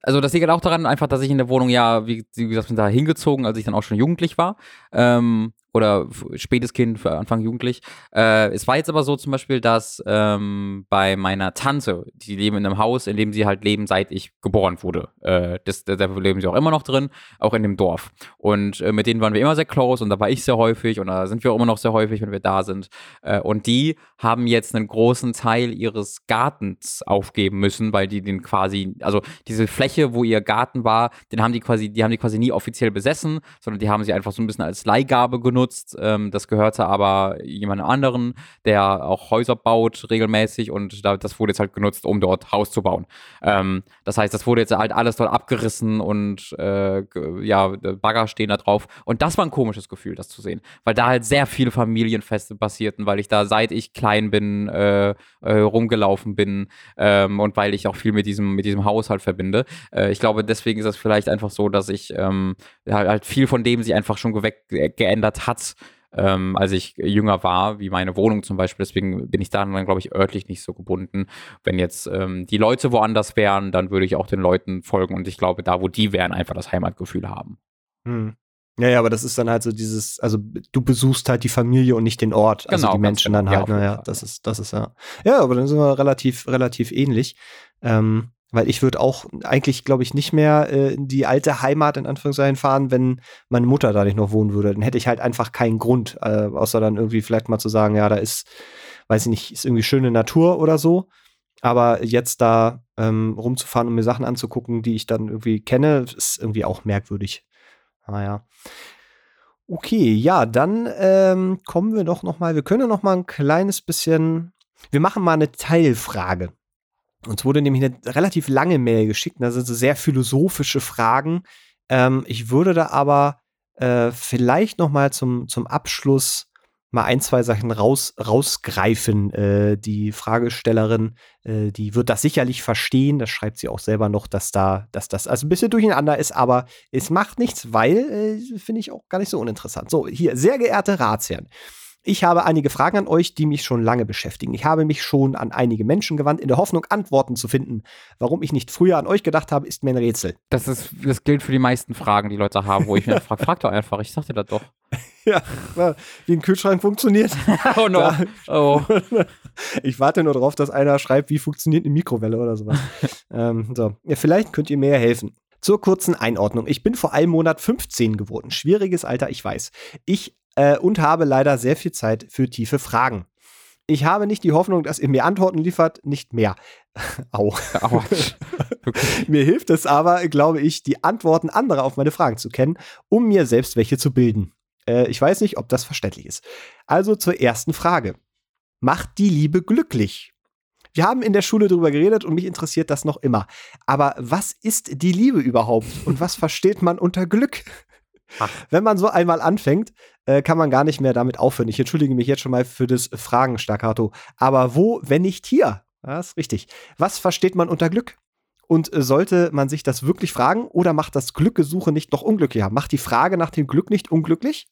Speaker 2: also das liegt halt auch daran, einfach, dass ich in der Wohnung ja, wie, gesagt, bin da hingezogen, als ich dann auch schon jugendlich war. Ähm, oder spätes Kind, Anfang jugendlich. Äh, es war jetzt aber so zum Beispiel, dass ähm, bei meiner Tante, die leben in einem Haus, in dem sie halt leben, seit ich geboren wurde. Äh, das, da leben sie auch immer noch drin, auch in dem Dorf. Und äh, mit denen waren wir immer sehr close und da war ich sehr häufig und da sind wir auch immer noch sehr häufig, wenn wir da sind. Äh, und die haben jetzt einen großen Teil ihres Gartens aufgeben müssen, weil die den quasi, also diese Fläche, wo ihr Garten war, den haben die quasi, die haben die quasi nie offiziell besessen, sondern die haben sie einfach so ein bisschen als Leihgabe genutzt. Ähm, das gehörte aber jemandem anderen, der auch Häuser baut regelmäßig und da, das wurde jetzt halt genutzt, um dort Haus zu bauen. Ähm, das heißt, das wurde jetzt halt alles dort abgerissen und äh, ja, Bagger stehen da drauf. Und das war ein komisches Gefühl, das zu sehen, weil da halt sehr viele Familienfeste passierten, weil ich da seit ich klein bin äh, äh, rumgelaufen bin ähm, und weil ich auch viel mit diesem mit diesem Haushalt verbinde. Äh, ich glaube, deswegen ist das vielleicht einfach so, dass ich halt, halt viel von dem sich einfach schon geweg, ge geändert hat. Ähm, als ich jünger war, wie meine Wohnung zum Beispiel. Deswegen bin ich da dann, glaube ich, örtlich nicht so gebunden. Wenn jetzt ähm, die Leute woanders wären, dann würde ich auch den Leuten folgen und ich glaube, da, wo die wären, einfach das Heimatgefühl haben.
Speaker 1: Hm. Ja, ja, aber das ist dann halt so dieses, also du besuchst halt die Familie und nicht den Ort. Also
Speaker 2: Genau,
Speaker 1: die Menschen
Speaker 2: genau.
Speaker 1: dann
Speaker 2: Ja,
Speaker 1: halt,
Speaker 2: jeden
Speaker 1: naja, das
Speaker 2: ja.
Speaker 1: ist, das ist ja. Ja, aber dann sind wir relativ, relativ ähnlich. Ähm, weil ich würde auch eigentlich, glaube ich, nicht mehr äh, in die alte Heimat in Anführungszeichen fahren, wenn meine Mutter da nicht noch wohnen würde. Dann hätte ich halt einfach keinen Grund, äh, außer dann irgendwie vielleicht mal zu sagen, ja, da ist, weiß ich nicht, ist irgendwie schöne Natur oder so. Aber jetzt da ähm, rumzufahren und mir Sachen anzugucken, die ich dann irgendwie kenne, ist irgendwie auch merkwürdig. Naja. Okay, ja, dann ähm, kommen wir doch noch mal. Wir können noch mal ein kleines bisschen. Wir machen mal eine Teilfrage. Uns wurde nämlich eine relativ lange Mail geschickt. Da sind so sehr philosophische Fragen. Ähm, ich würde da aber äh, vielleicht noch mal zum, zum Abschluss mal ein, zwei Sachen raus, rausgreifen. Äh, die Fragestellerin, äh, die wird das sicherlich verstehen. Das schreibt sie auch selber noch, dass da, dass das also ein bisschen durcheinander ist, aber es macht nichts, weil äh, finde ich auch gar nicht so uninteressant. So, hier, sehr geehrte Ratsherren. Ich habe einige Fragen an euch, die mich schon lange beschäftigen. Ich habe mich schon an einige Menschen gewandt, in der Hoffnung, Antworten zu finden. Warum ich nicht früher an euch gedacht habe, ist mir ein Rätsel.
Speaker 2: Das, ist, das gilt für die meisten Fragen, die Leute haben, wo ich mir <laughs> frage, frag doch einfach, ich sag dir das doch. <laughs>
Speaker 1: Ja, wie ein Kühlschrank funktioniert. <laughs>
Speaker 2: Oh no.
Speaker 1: Da-
Speaker 2: Oh.
Speaker 1: Ich warte nur darauf, dass einer schreibt, wie funktioniert eine Mikrowelle oder sowas. ähm, so. ja, vielleicht könnt ihr mir helfen. Zur kurzen Einordnung. Ich bin vor einem Monat 15 geworden. Schwieriges Alter, ich weiß. Ich äh, und habe leider sehr viel Zeit für tiefe Fragen. Ich habe nicht die Hoffnung, dass ihr mir Antworten liefert, nicht mehr. <laughs> Au.
Speaker 2: Autsch. <laughs>
Speaker 1: Mir hilft es aber, glaube ich, die Antworten anderer auf meine Fragen zu kennen, um mir selbst welche zu bilden. Äh, ich weiß nicht, ob das verständlich ist. Also zur ersten Frage. Macht die Liebe glücklich? Wir haben in der Schule darüber geredet und mich interessiert das noch immer. Aber was ist die Liebe überhaupt und was versteht man unter Glück?
Speaker 2: Ach.
Speaker 1: Wenn man so einmal anfängt, äh, kann man gar nicht mehr damit aufhören. Ich entschuldige mich jetzt schon mal für das Fragen-Staccato. Aber wo, wenn nicht hier? Das ist richtig. Was versteht man unter Glück? Und äh, sollte man sich das wirklich fragen oder macht das Glückesuche nicht noch unglücklicher? Macht die Frage nach dem Glück nicht unglücklich?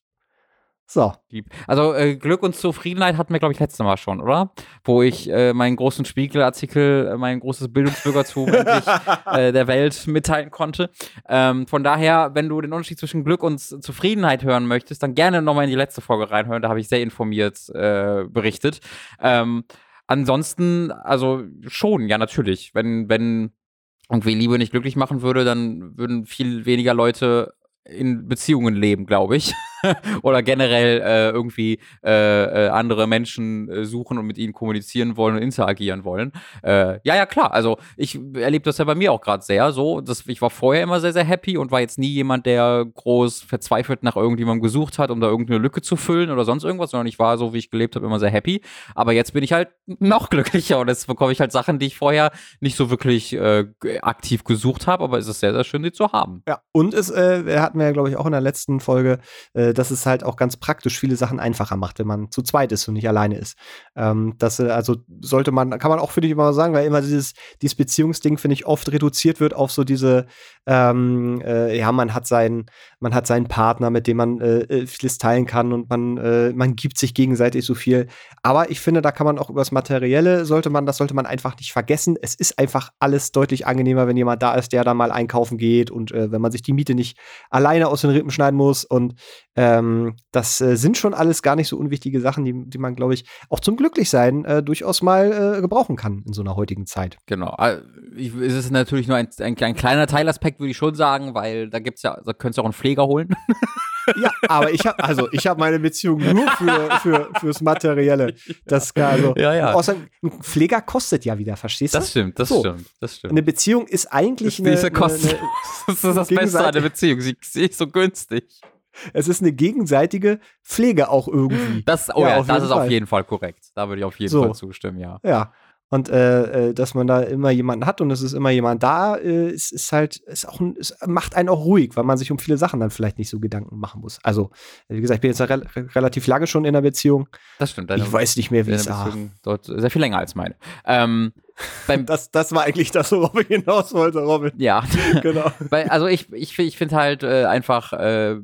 Speaker 1: So.
Speaker 2: Lieb. Also äh, Glück und Zufriedenheit hatten wir, glaube ich, letztes Mal schon, oder? Wo ich äh, meinen großen Spiegelartikel, äh, mein großes Bildungsbürgertum <laughs> endlich äh, der Welt mitteilen konnte. Ähm, von daher, wenn du den Unterschied zwischen Glück und Zufriedenheit hören möchtest, dann gerne nochmal in die letzte Folge reinhören. Da habe ich sehr informiert äh, berichtet. Ähm, ansonsten, also schon, ja, natürlich. Wenn, wenn irgendwie Liebe nicht glücklich machen würde, dann würden viel weniger Leute in Beziehungen leben, glaube ich. <laughs> <laughs> oder generell äh, irgendwie äh, äh, andere Menschen äh, suchen und mit ihnen kommunizieren wollen und interagieren wollen. Äh, ja, ja, klar. Also ich erlebe das ja bei mir auch gerade sehr so. Dass ich war vorher immer sehr, sehr happy und war jetzt nie jemand, der groß verzweifelt nach irgendjemandem gesucht hat, um da irgendeine Lücke zu füllen oder sonst irgendwas, sondern ich war so, wie ich gelebt habe, immer sehr happy. Aber jetzt bin ich halt noch glücklicher und jetzt bekomme ich halt Sachen, die ich vorher nicht so wirklich äh, aktiv gesucht habe, aber es ist sehr, sehr schön, sie zu haben.
Speaker 1: Ja, und es äh, hatten wir ja, glaube ich, auch in der letzten Folge, äh, dass es halt auch ganz praktisch viele Sachen einfacher macht, wenn man zu zweit ist und nicht alleine ist. Ähm, das, äh, also sollte man, kann man auch, finde ich, immer sagen, weil immer dieses, dieses Beziehungsding, finde ich, oft reduziert wird auf so diese, ähm, äh, ja, man hat seinen, man hat seinen Partner, mit dem man äh, äh vieles teilen kann und man, äh, man gibt sich gegenseitig so viel. Aber ich finde, da kann man auch über das Materielle, sollte man, das sollte man einfach nicht vergessen. Es ist einfach alles deutlich angenehmer, wenn jemand da ist, der da mal einkaufen geht und äh, wenn man sich die Miete nicht alleine aus den Rippen schneiden muss. Und ähm, das äh, sind schon alles gar nicht so unwichtige Sachen, die, die man, glaube ich, auch zum Glücklichsein äh, durchaus mal gebrauchen kann in so einer heutigen Zeit.
Speaker 2: Genau. Äh, es ist natürlich nur ein, ein, ein kleiner Teilaspekt, würde ich schon sagen, weil da gibt's ja, da könntest du auch einen Pfleger holen. <laughs>
Speaker 1: ja, aber ich habe also ich habe meine Beziehung nur für, für fürs Materielle. <laughs> Das also
Speaker 2: ja, ja.
Speaker 1: Außer ein Pfleger kostet ja wieder, verstehst
Speaker 2: du? Das stimmt, das so. stimmt, das stimmt.
Speaker 1: Eine Beziehung ist eigentlich
Speaker 2: das eine, eine, eine, <laughs> Das ist das Beste an der Beziehung. Sie ist so günstig.
Speaker 1: Es ist eine gegenseitige Pflege auch irgendwie.
Speaker 2: Das, oh ja, ja das ist Fall. auf jeden Fall korrekt. Da würde ich auf jeden so. Fall zustimmen, ja.
Speaker 1: Ja. Und äh, äh, dass man da immer jemanden hat und es ist immer jemand da, äh, ist, ist halt, ist auch ein, es macht einen auch ruhig, weil man sich um viele Sachen dann vielleicht nicht so Gedanken machen muss. Also, wie gesagt, ich bin jetzt re relativ lange schon in der Beziehung.
Speaker 2: Das stimmt.
Speaker 1: Deine, ich weiß nicht mehr, wie es
Speaker 2: war. Dort sehr viel länger als meine. Ähm,
Speaker 1: das, das war eigentlich das, worauf ich hinaus wollte, Robin.
Speaker 2: Ja, <laughs> <laughs> genau. Bei, also ich, ich, ich finde halt äh, einfach, äh,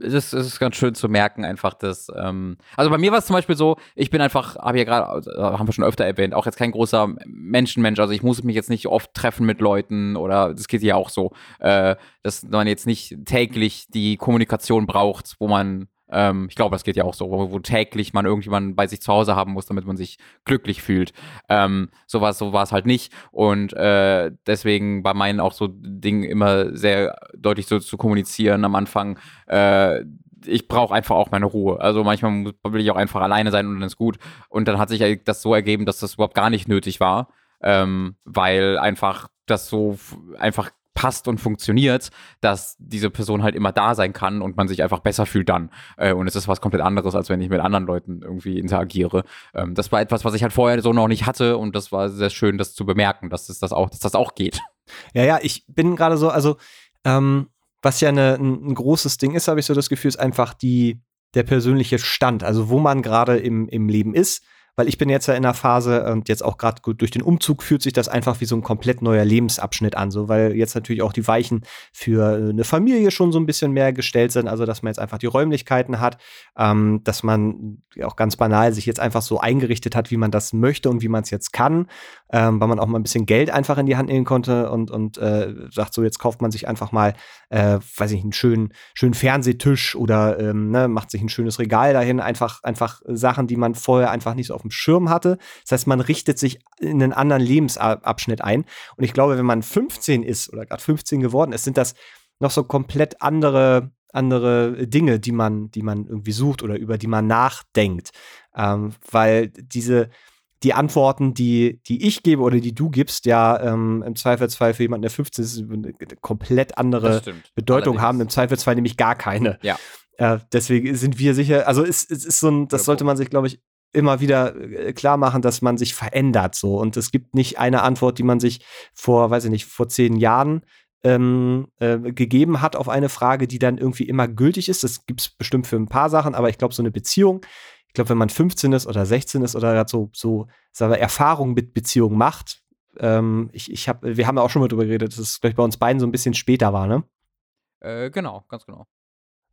Speaker 2: es, ist, es ist ganz schön zu merken, einfach, dass, ähm, also bei mir war es zum Beispiel so, ich bin einfach, habe ja gerade, also, haben wir schon öfter erwähnt, auch jetzt kein großer Menschenmensch, also ich muss mich jetzt nicht oft treffen mit Leuten oder das geht ja auch so, äh, dass man jetzt nicht täglich die Kommunikation braucht, wo man ähm, ich glaube, das geht ja auch so, wo, wo, täglich man irgendjemanden bei sich zu Hause haben muss, damit man sich glücklich fühlt. Ähm, so war so es halt nicht. Und äh, deswegen war meinen auch so Dingen immer sehr deutlich so zu kommunizieren am Anfang. Äh, ich brauche einfach auch meine Ruhe. Also manchmal will ich auch einfach alleine sein und dann ist gut. Und dann hat sich das so ergeben, dass das überhaupt gar nicht nötig war, ähm, weil einfach das so einfach passt und funktioniert, dass diese Person halt immer da sein kann und man sich einfach besser fühlt dann. Äh, und es ist was komplett anderes, als wenn ich mit anderen Leuten irgendwie interagiere. Ähm, das war etwas, was ich halt vorher so noch nicht hatte und das war sehr schön, das zu bemerken, dass es das auch, dass das auch geht.
Speaker 1: Ja, ja, ich bin gerade so, also ähm, was ja eine, ein, ein großes Ding ist, habe ich so das Gefühl, ist einfach die, der persönliche Stand, also wo man gerade im, im Leben ist weil ich bin jetzt ja in der Phase und jetzt auch gerade durch den Umzug fühlt sich das einfach wie so ein komplett neuer Lebensabschnitt an, so weil jetzt natürlich auch die Weichen für äh, eine Familie schon so ein bisschen mehr gestellt sind, also dass man jetzt einfach die Räumlichkeiten hat, ähm, dass man auch ganz banal sich jetzt einfach so eingerichtet hat, wie man das möchte und wie man es jetzt kann, ähm, weil man auch mal ein bisschen Geld einfach in die Hand nehmen konnte und, und äh, sagt so, jetzt kauft man sich einfach mal, äh, weiß ich, einen schönen, schönen Fernsehtisch oder ähm, ne, macht sich ein schönes Regal dahin, einfach, einfach Sachen, die man vorher einfach nicht so auf dem Schirm hatte. Das heißt, man richtet sich in einen anderen Lebensabschnitt ein. Und ich glaube, wenn man 15 ist oder gerade 15 geworden ist, sind das noch so komplett andere andere Dinge, die man, die man irgendwie sucht oder über die man nachdenkt. Ähm, weil diese, die Antworten, die, die ich gebe oder die du gibst, ja ähm, im Zweifelsfall für jemanden, der 15 ist, eine komplett andere Bedeutung Allerdings. haben. Im Zweifelsfall nämlich gar keine.
Speaker 2: Ja.
Speaker 1: Äh, deswegen sind wir sicher, also es, es ist so ein, das sollte man sich, glaube ich, immer wieder äh, klar machen, dass man sich verändert so. Und es gibt nicht eine Antwort, die man sich vor, weiß ich nicht, vor zehn Jahren ähm, äh, gegeben hat auf eine Frage, die dann irgendwie immer gültig ist. Das gibt es bestimmt für ein paar Sachen, aber ich glaube, so eine Beziehung, ich glaube, wenn man 15 ist oder 16 ist oder so, so sagen wir, Erfahrung mit Beziehungen macht, ähm, ich, ich hab, wir haben ja auch schon mal drüber geredet, dass es gleich bei uns beiden so ein bisschen später war, ne?
Speaker 2: Äh, genau, ganz genau.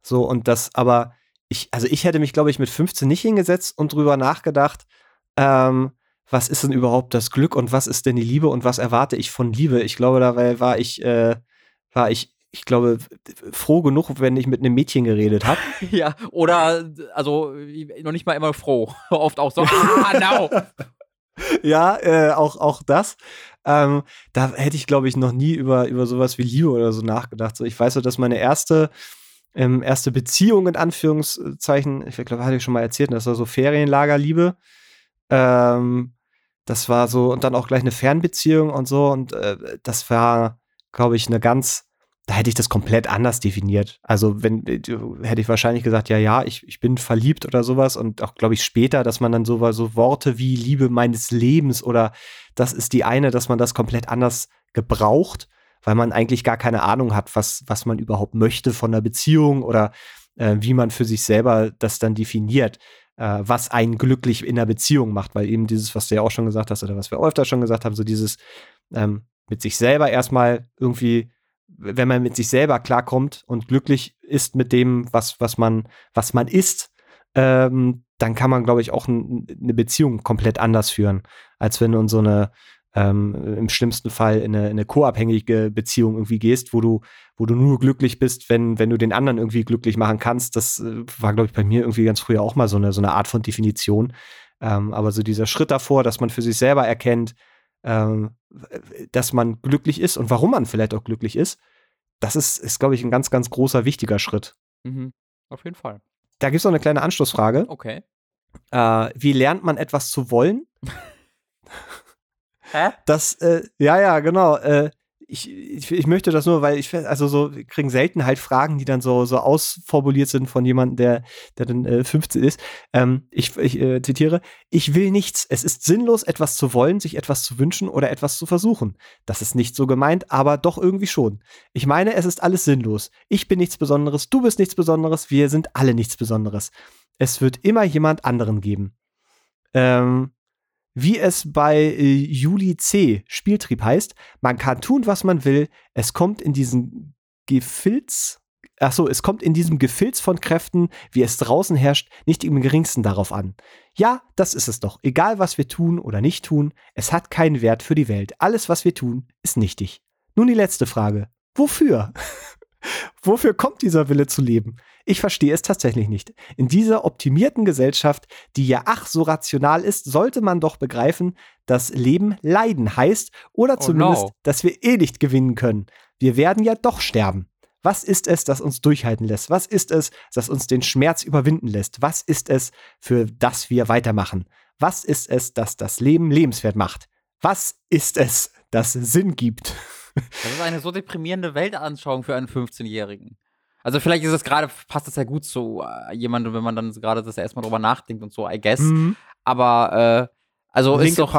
Speaker 1: So, und das aber ich, also ich hätte mich, glaube ich, mit 15 nicht hingesetzt und drüber nachgedacht, ähm, was ist denn überhaupt das Glück und was ist denn die Liebe und was erwarte ich von Liebe? Ich glaube, dabei war ich, äh, war ich, ich glaube, froh genug, wenn ich mit einem Mädchen geredet habe. <laughs>
Speaker 2: ja, oder also noch nicht mal immer froh. <laughs> Oft auch so, ah, no. <laughs>
Speaker 1: ja, äh, auch, auch das. Ähm, da hätte ich, glaube ich, noch nie über, über sowas wie Liebe oder so nachgedacht. So, ich weiß so, dass meine erste ähm, erste Beziehung in Anführungszeichen. Ich glaube, hatte ich schon mal erzählt, das war so Ferienlagerliebe. Ähm, das war so, und dann auch gleich eine Fernbeziehung und so. Und äh, das war, glaube ich, eine ganz, da hätte ich das komplett anders definiert. Also, wenn, äh, hätte ich wahrscheinlich gesagt, ja, ja, ich, ich bin verliebt oder sowas. Und auch, glaube ich, später, dass man dann so, so Worte wie Liebe meines Lebens oder das ist die eine, dass man das komplett anders gebraucht, weil man eigentlich gar keine Ahnung hat, was, was man überhaupt möchte von einer Beziehung oder äh, wie man für sich selber das dann definiert äh, was einen glücklich in der Beziehung macht, weil eben dieses, was du ja auch schon gesagt hast oder was wir öfter schon gesagt haben, so dieses ähm, mit sich selber erstmal irgendwie, wenn man mit sich selber klarkommt und glücklich ist mit dem, was, was man, was man ist, ähm, dann kann man, glaube ich, auch eine Beziehung komplett anders führen, als wenn du in so eine ähm, im schlimmsten Fall in eine, in eine co-abhängige Beziehung irgendwie gehst, wo du, wo du nur glücklich bist, wenn, wenn du den anderen irgendwie glücklich machen kannst. Das äh, war, glaube ich, bei mir irgendwie ganz früher auch mal so eine, so eine Art von Definition. Ähm, aber so dieser Schritt davor, dass man für sich selber erkennt, ähm, dass man glücklich ist und warum man vielleicht auch glücklich ist, das ist, ist glaube ich, ein ganz, ganz großer, wichtiger Schritt.
Speaker 2: Mhm. Auf jeden Fall.
Speaker 1: Da gibt es noch eine kleine Anschlussfrage.
Speaker 2: Okay.
Speaker 1: Äh, wie lernt man etwas zu wollen? <laughs>
Speaker 2: Hä?
Speaker 1: Das, äh, ja, ja, genau. Äh, ich, ich, ich, möchte das nur, weil ich, also so, kriegen selten halt Fragen, die dann so, so ausformuliert sind von jemandem, der, der dann äh, 15 ist. Ähm, ich ich äh, zitiere, ich will nichts. Es ist sinnlos, etwas zu wollen, sich etwas zu wünschen oder etwas zu versuchen. Das ist nicht so gemeint, aber doch irgendwie schon. Ich meine, es ist alles sinnlos. Ich bin nichts Besonderes, du bist nichts Besonderes, wir sind alle nichts Besonderes. Es wird immer jemand anderen geben. Ähm, wie es bei äh, Juli C. Spieltrieb heißt, man kann tun, was man will, es kommt in diesen Gefilz, ach so, es kommt in diesem Gefilz von Kräften, wie es draußen herrscht, nicht im geringsten darauf an. Ja, das ist es doch. Egal, was wir tun oder nicht tun, es hat keinen Wert für die Welt. Alles, was wir tun, ist nichtig. Nun die letzte Frage. Wofür? <laughs> <laughs> Wofür kommt dieser Wille zu leben? Ich verstehe es tatsächlich nicht. In dieser optimierten Gesellschaft, die ja ach so rational ist, sollte man doch begreifen, dass Leben Leiden heißt oder oh zumindest, no. dass wir eh nicht gewinnen können. Wir werden ja doch sterben. Was ist es, das uns durchhalten lässt? Was ist es, das uns den Schmerz überwinden lässt? Was ist es, für das wir weitermachen? Was ist es, das das Leben lebenswert macht? Was ist es, das Sinn gibt? <laughs>
Speaker 2: Das ist eine so deprimierende Weltanschauung für einen 15-Jährigen. Also vielleicht ist es gerade, passt das ja gut zu äh, jemandem, wenn man dann gerade das erstmal drüber nachdenkt und so, I guess. Mhm. Aber äh, also ist doch,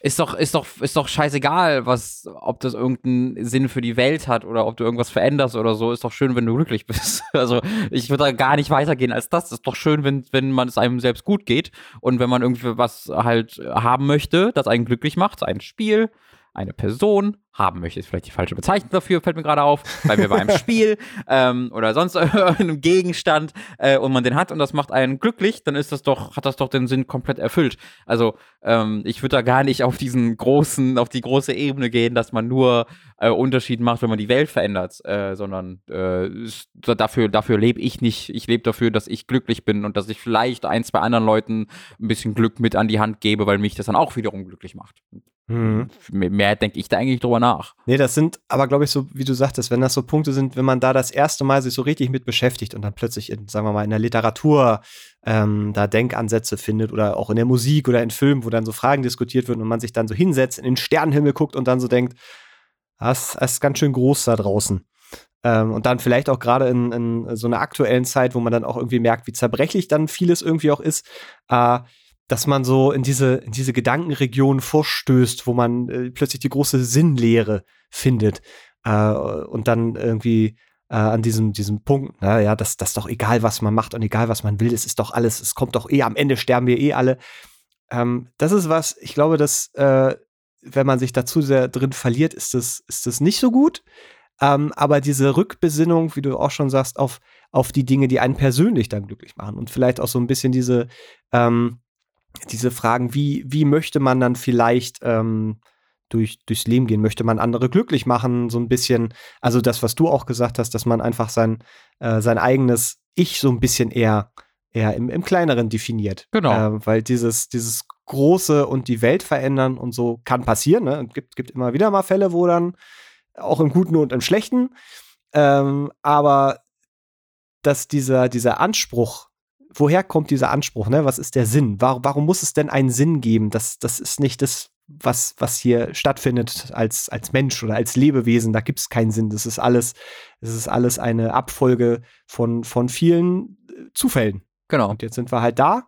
Speaker 2: ist doch, ist doch, ist doch scheißegal, was, ob das irgendeinen Sinn für die Welt hat oder ob du irgendwas veränderst oder so. Ist doch schön, wenn du glücklich bist. <laughs> Also ich würde da gar nicht weitergehen als das. Ist doch schön, wenn, wenn man es einem selbst gut geht und wenn man irgendwie was halt haben möchte, das einen glücklich macht, ein Spiel, eine Person haben möchte, ist vielleicht die falsche Bezeichnung dafür, fällt mir gerade auf, weil wir bei einem <laughs> Spiel ähm, oder sonst <laughs> einem Gegenstand äh, und man den hat und das macht einen glücklich, dann ist das doch, hat das doch den Sinn komplett erfüllt. Also ähm, ich würde da gar nicht auf diesen großen, auf die große Ebene gehen, dass man nur äh, Unterschied macht, wenn man die Welt verändert, äh, sondern äh, dafür, dafür lebe ich nicht. Ich lebe dafür, dass ich glücklich bin und dass ich vielleicht ein, zwei anderen Leuten ein bisschen Glück mit an die Hand gebe, weil mich das dann auch wiederum glücklich macht. Mhm. Mehr denke ich da eigentlich drüber nach.
Speaker 1: Nee, das sind aber, glaube ich, so, wie du sagtest, wenn das so Punkte sind, wenn man da das erste Mal sich so richtig mit beschäftigt und dann plötzlich in, sagen wir mal, in der Literatur ähm, da Denkansätze findet oder auch in der Musik oder in Filmen, wo dann so Fragen diskutiert werden und man sich dann so hinsetzt, in den Sternenhimmel guckt und dann so denkt, das, das ist ganz schön groß da draußen. Ähm, und dann vielleicht auch gerade in, in, so einer aktuellen Zeit, wo man dann auch irgendwie merkt, wie zerbrechlich dann vieles irgendwie auch ist, äh, dass man so in diese, in diese Gedankenregion vorstößt, wo man äh, plötzlich die große Sinnlehre findet äh, und dann irgendwie äh, an diesem, diesem Punkt, naja, das, das ist doch egal, was man macht und egal, was man will, es ist doch alles, es kommt doch eh, am Ende sterben wir eh alle. Ähm, das ist was, ich glaube, dass, äh, wenn man sich dazu sehr drin verliert, ist das, ist das nicht so gut. Ähm, aber diese Rückbesinnung, wie du auch schon sagst, auf, auf die Dinge, die einen persönlich dann glücklich machen und vielleicht auch so ein bisschen diese, ähm, diese Fragen, wie, wie möchte man dann vielleicht ähm, durch, durchs Leben gehen? Möchte man andere glücklich machen? So ein bisschen, also das, was du auch gesagt hast, dass man einfach sein, äh, sein eigenes Ich so ein bisschen eher, eher im, im Kleineren definiert.
Speaker 2: Genau.
Speaker 1: Äh, weil dieses, dieses Große und die Welt verändern und so kann passieren. Ne? Es gibt, gibt immer wieder mal Fälle, wo dann auch im Guten und im Schlechten. Ähm, aber dass dieser, dieser Anspruch, woher kommt dieser Anspruch, ne? Was ist der Sinn? Warum, warum muss es denn einen Sinn geben? Das, das ist nicht das, was, was hier stattfindet als, als Mensch oder als Lebewesen. Da gibt es keinen Sinn. Das ist alles, das ist alles eine Abfolge von, von vielen äh, Zufällen.
Speaker 2: Genau.
Speaker 1: Und jetzt sind wir halt da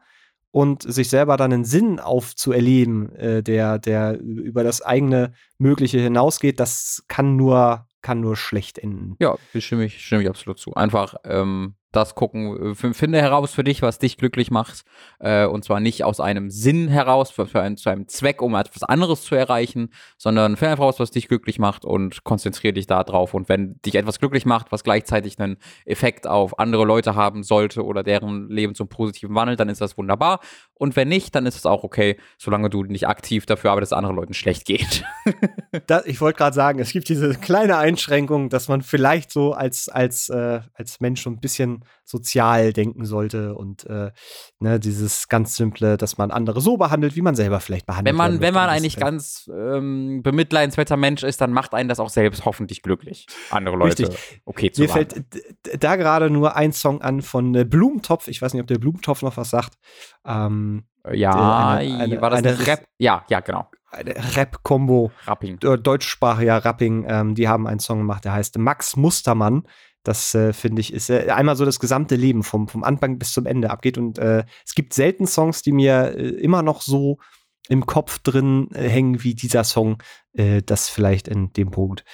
Speaker 1: und sich selber dann einen Sinn aufzuerleben, äh, der, der über das eigene Mögliche hinausgeht, das kann nur, kann nur schlecht enden.
Speaker 2: Ja, stimme ich, stimme ich absolut zu. Einfach ähm, das gucken, äh, finde heraus für dich, was dich glücklich macht. Äh, und zwar nicht aus einem Sinn heraus, für, für zu einem Zweck, um etwas anderes zu erreichen, sondern finde heraus, was dich glücklich macht und konzentriere dich da drauf. Und wenn dich etwas glücklich macht, was gleichzeitig einen Effekt auf andere Leute haben sollte oder deren Leben zum Positiven wandelt, dann ist das wunderbar. Und wenn nicht, dann ist es auch okay, solange du nicht aktiv dafür arbeitest, dass anderen Leuten schlecht geht. <laughs>
Speaker 1: das, ich wollte gerade sagen, es gibt diese kleine Einschränkung, dass man vielleicht so als, als, äh, als Mensch so ein bisschen sozial denken sollte und äh, ne, dieses ganz simple, dass man andere so behandelt, wie man selber vielleicht behandelt
Speaker 2: Wenn man, wenn man eigentlich ganz ähm, bemitleidenswerter Mensch ist, dann macht einen das auch selbst hoffentlich glücklich, andere Leute Richtig. okay zu
Speaker 1: Mir fällt da gerade nur ein Song an von äh, Blumentopf. Ich weiß nicht, ob der Blumentopf noch was sagt. Ähm,
Speaker 2: ja, eine, eine, war das eine Rap? Ja, ja, genau
Speaker 1: eine Rap-Kombo.
Speaker 2: Rapping.
Speaker 1: Deutschsprachiger Rapping. Ähm, die haben einen Song gemacht, der heißt Max Mustermann. Das äh, finde ich ist äh, einmal so das gesamte Leben vom, vom Anfang bis zum Ende abgeht. Und äh, es gibt selten Songs, die mir äh, immer noch so im Kopf drin äh, hängen wie dieser Song. Äh, das vielleicht in dem Punkt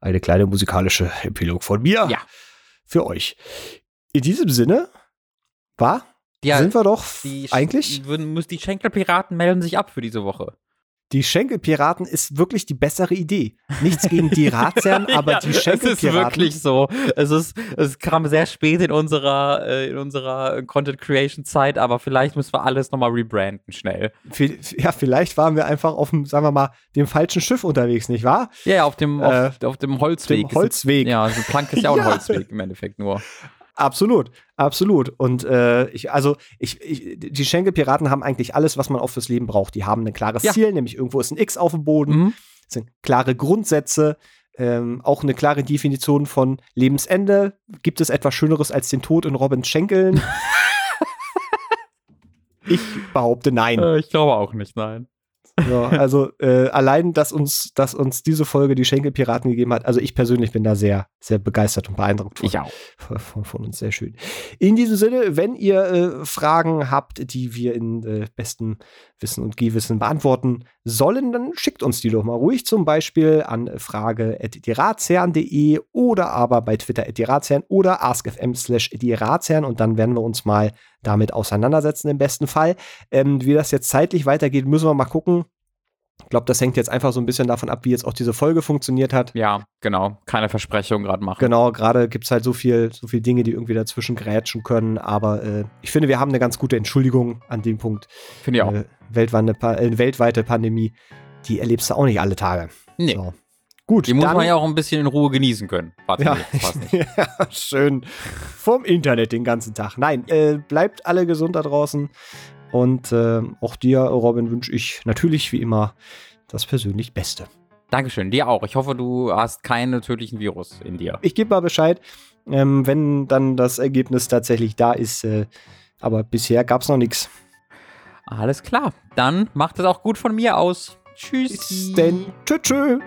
Speaker 1: eine kleine musikalische Epilog von mir
Speaker 2: ja.
Speaker 1: für euch. In diesem Sinne, war? Ja, sind wir doch
Speaker 2: die,
Speaker 1: eigentlich?
Speaker 2: Die Schenkelpiraten melden sich ab für diese Woche
Speaker 1: die Schenkelpiraten ist wirklich die bessere Idee. Nichts gegen die Ratsherren, <laughs> aber ja, die Schenkelpiraten.
Speaker 2: Es ist wirklich so. Es ist, es kam sehr spät in unserer, äh, in unserer Content Creation Zeit, aber vielleicht müssen wir alles nochmal rebranden schnell.
Speaker 1: Ja, vielleicht waren wir einfach auf dem, sagen wir mal, dem falschen Schiff unterwegs, nicht wahr?
Speaker 2: Ja, auf dem, äh, auf, auf, dem Holzweg.
Speaker 1: Dem Holzweg.
Speaker 2: Ja, so ein Plank ist ja auch ein <laughs> Holzweg im Endeffekt nur.
Speaker 1: Absolut, absolut. Und äh, ich, also ich, ich, die Schenkelpiraten haben eigentlich alles, was man auch fürs Leben braucht. Die haben ein klares ja. Ziel, nämlich irgendwo ist ein X auf dem Boden. Mhm. Sind klare Grundsätze, ähm, auch eine klare Definition von Lebensende. Gibt es etwas Schöneres als den Tod in Robins Schenkeln? <laughs> ich behaupte nein.
Speaker 2: Äh, ich glaube auch nicht, nein.
Speaker 1: Ja, also äh, allein, dass uns, dass uns diese Folge die Schenkelpiraten gegeben hat, also ich persönlich bin da sehr, sehr begeistert und beeindruckt
Speaker 2: von, ich auch.
Speaker 1: Von, von uns. Sehr schön. In diesem Sinne, wenn ihr äh, Fragen habt, die wir in äh, bestem Wissen und Gehwissen beantworten sollen, dann schickt uns die doch mal ruhig zum Beispiel an frage.diratsherren.de oder aber bei Twitter oder askfm slash und dann werden wir uns mal damit auseinandersetzen im besten Fall. Ähm, wie das jetzt zeitlich weitergeht, müssen wir mal gucken. Ich glaube, das hängt jetzt einfach so ein bisschen davon ab, wie jetzt auch diese Folge funktioniert hat.
Speaker 2: Ja, genau. Keine Versprechung gerade machen.
Speaker 1: Genau, gerade gibt es halt so viel, so viel Dinge, die irgendwie dazwischen grätschen können. Aber äh, ich finde, wir haben eine ganz gute Entschuldigung an dem Punkt.
Speaker 2: Finde ich auch.
Speaker 1: Äh, weltweite, äh, weltweite Pandemie, die erlebst du auch nicht alle Tage.
Speaker 2: Nee. So. Gut, die muss man ja auch ein bisschen in Ruhe genießen können.
Speaker 1: Warte, ja, nee, <laughs> ja, schön. Vom Internet den ganzen Tag. Nein, äh, bleibt alle gesund da draußen. Und äh, auch dir, Robin, wünsche ich natürlich wie immer das persönlich Beste.
Speaker 2: Dankeschön, dir auch. Ich hoffe, du hast keinen tödlichen Virus in dir.
Speaker 1: Ich gebe mal Bescheid, ähm, wenn dann das Ergebnis tatsächlich da ist. Äh, aber bisher gab es noch nichts.
Speaker 2: Alles klar. Dann macht es auch gut von mir aus. Tschüss.
Speaker 1: Bis denn. Tschüss.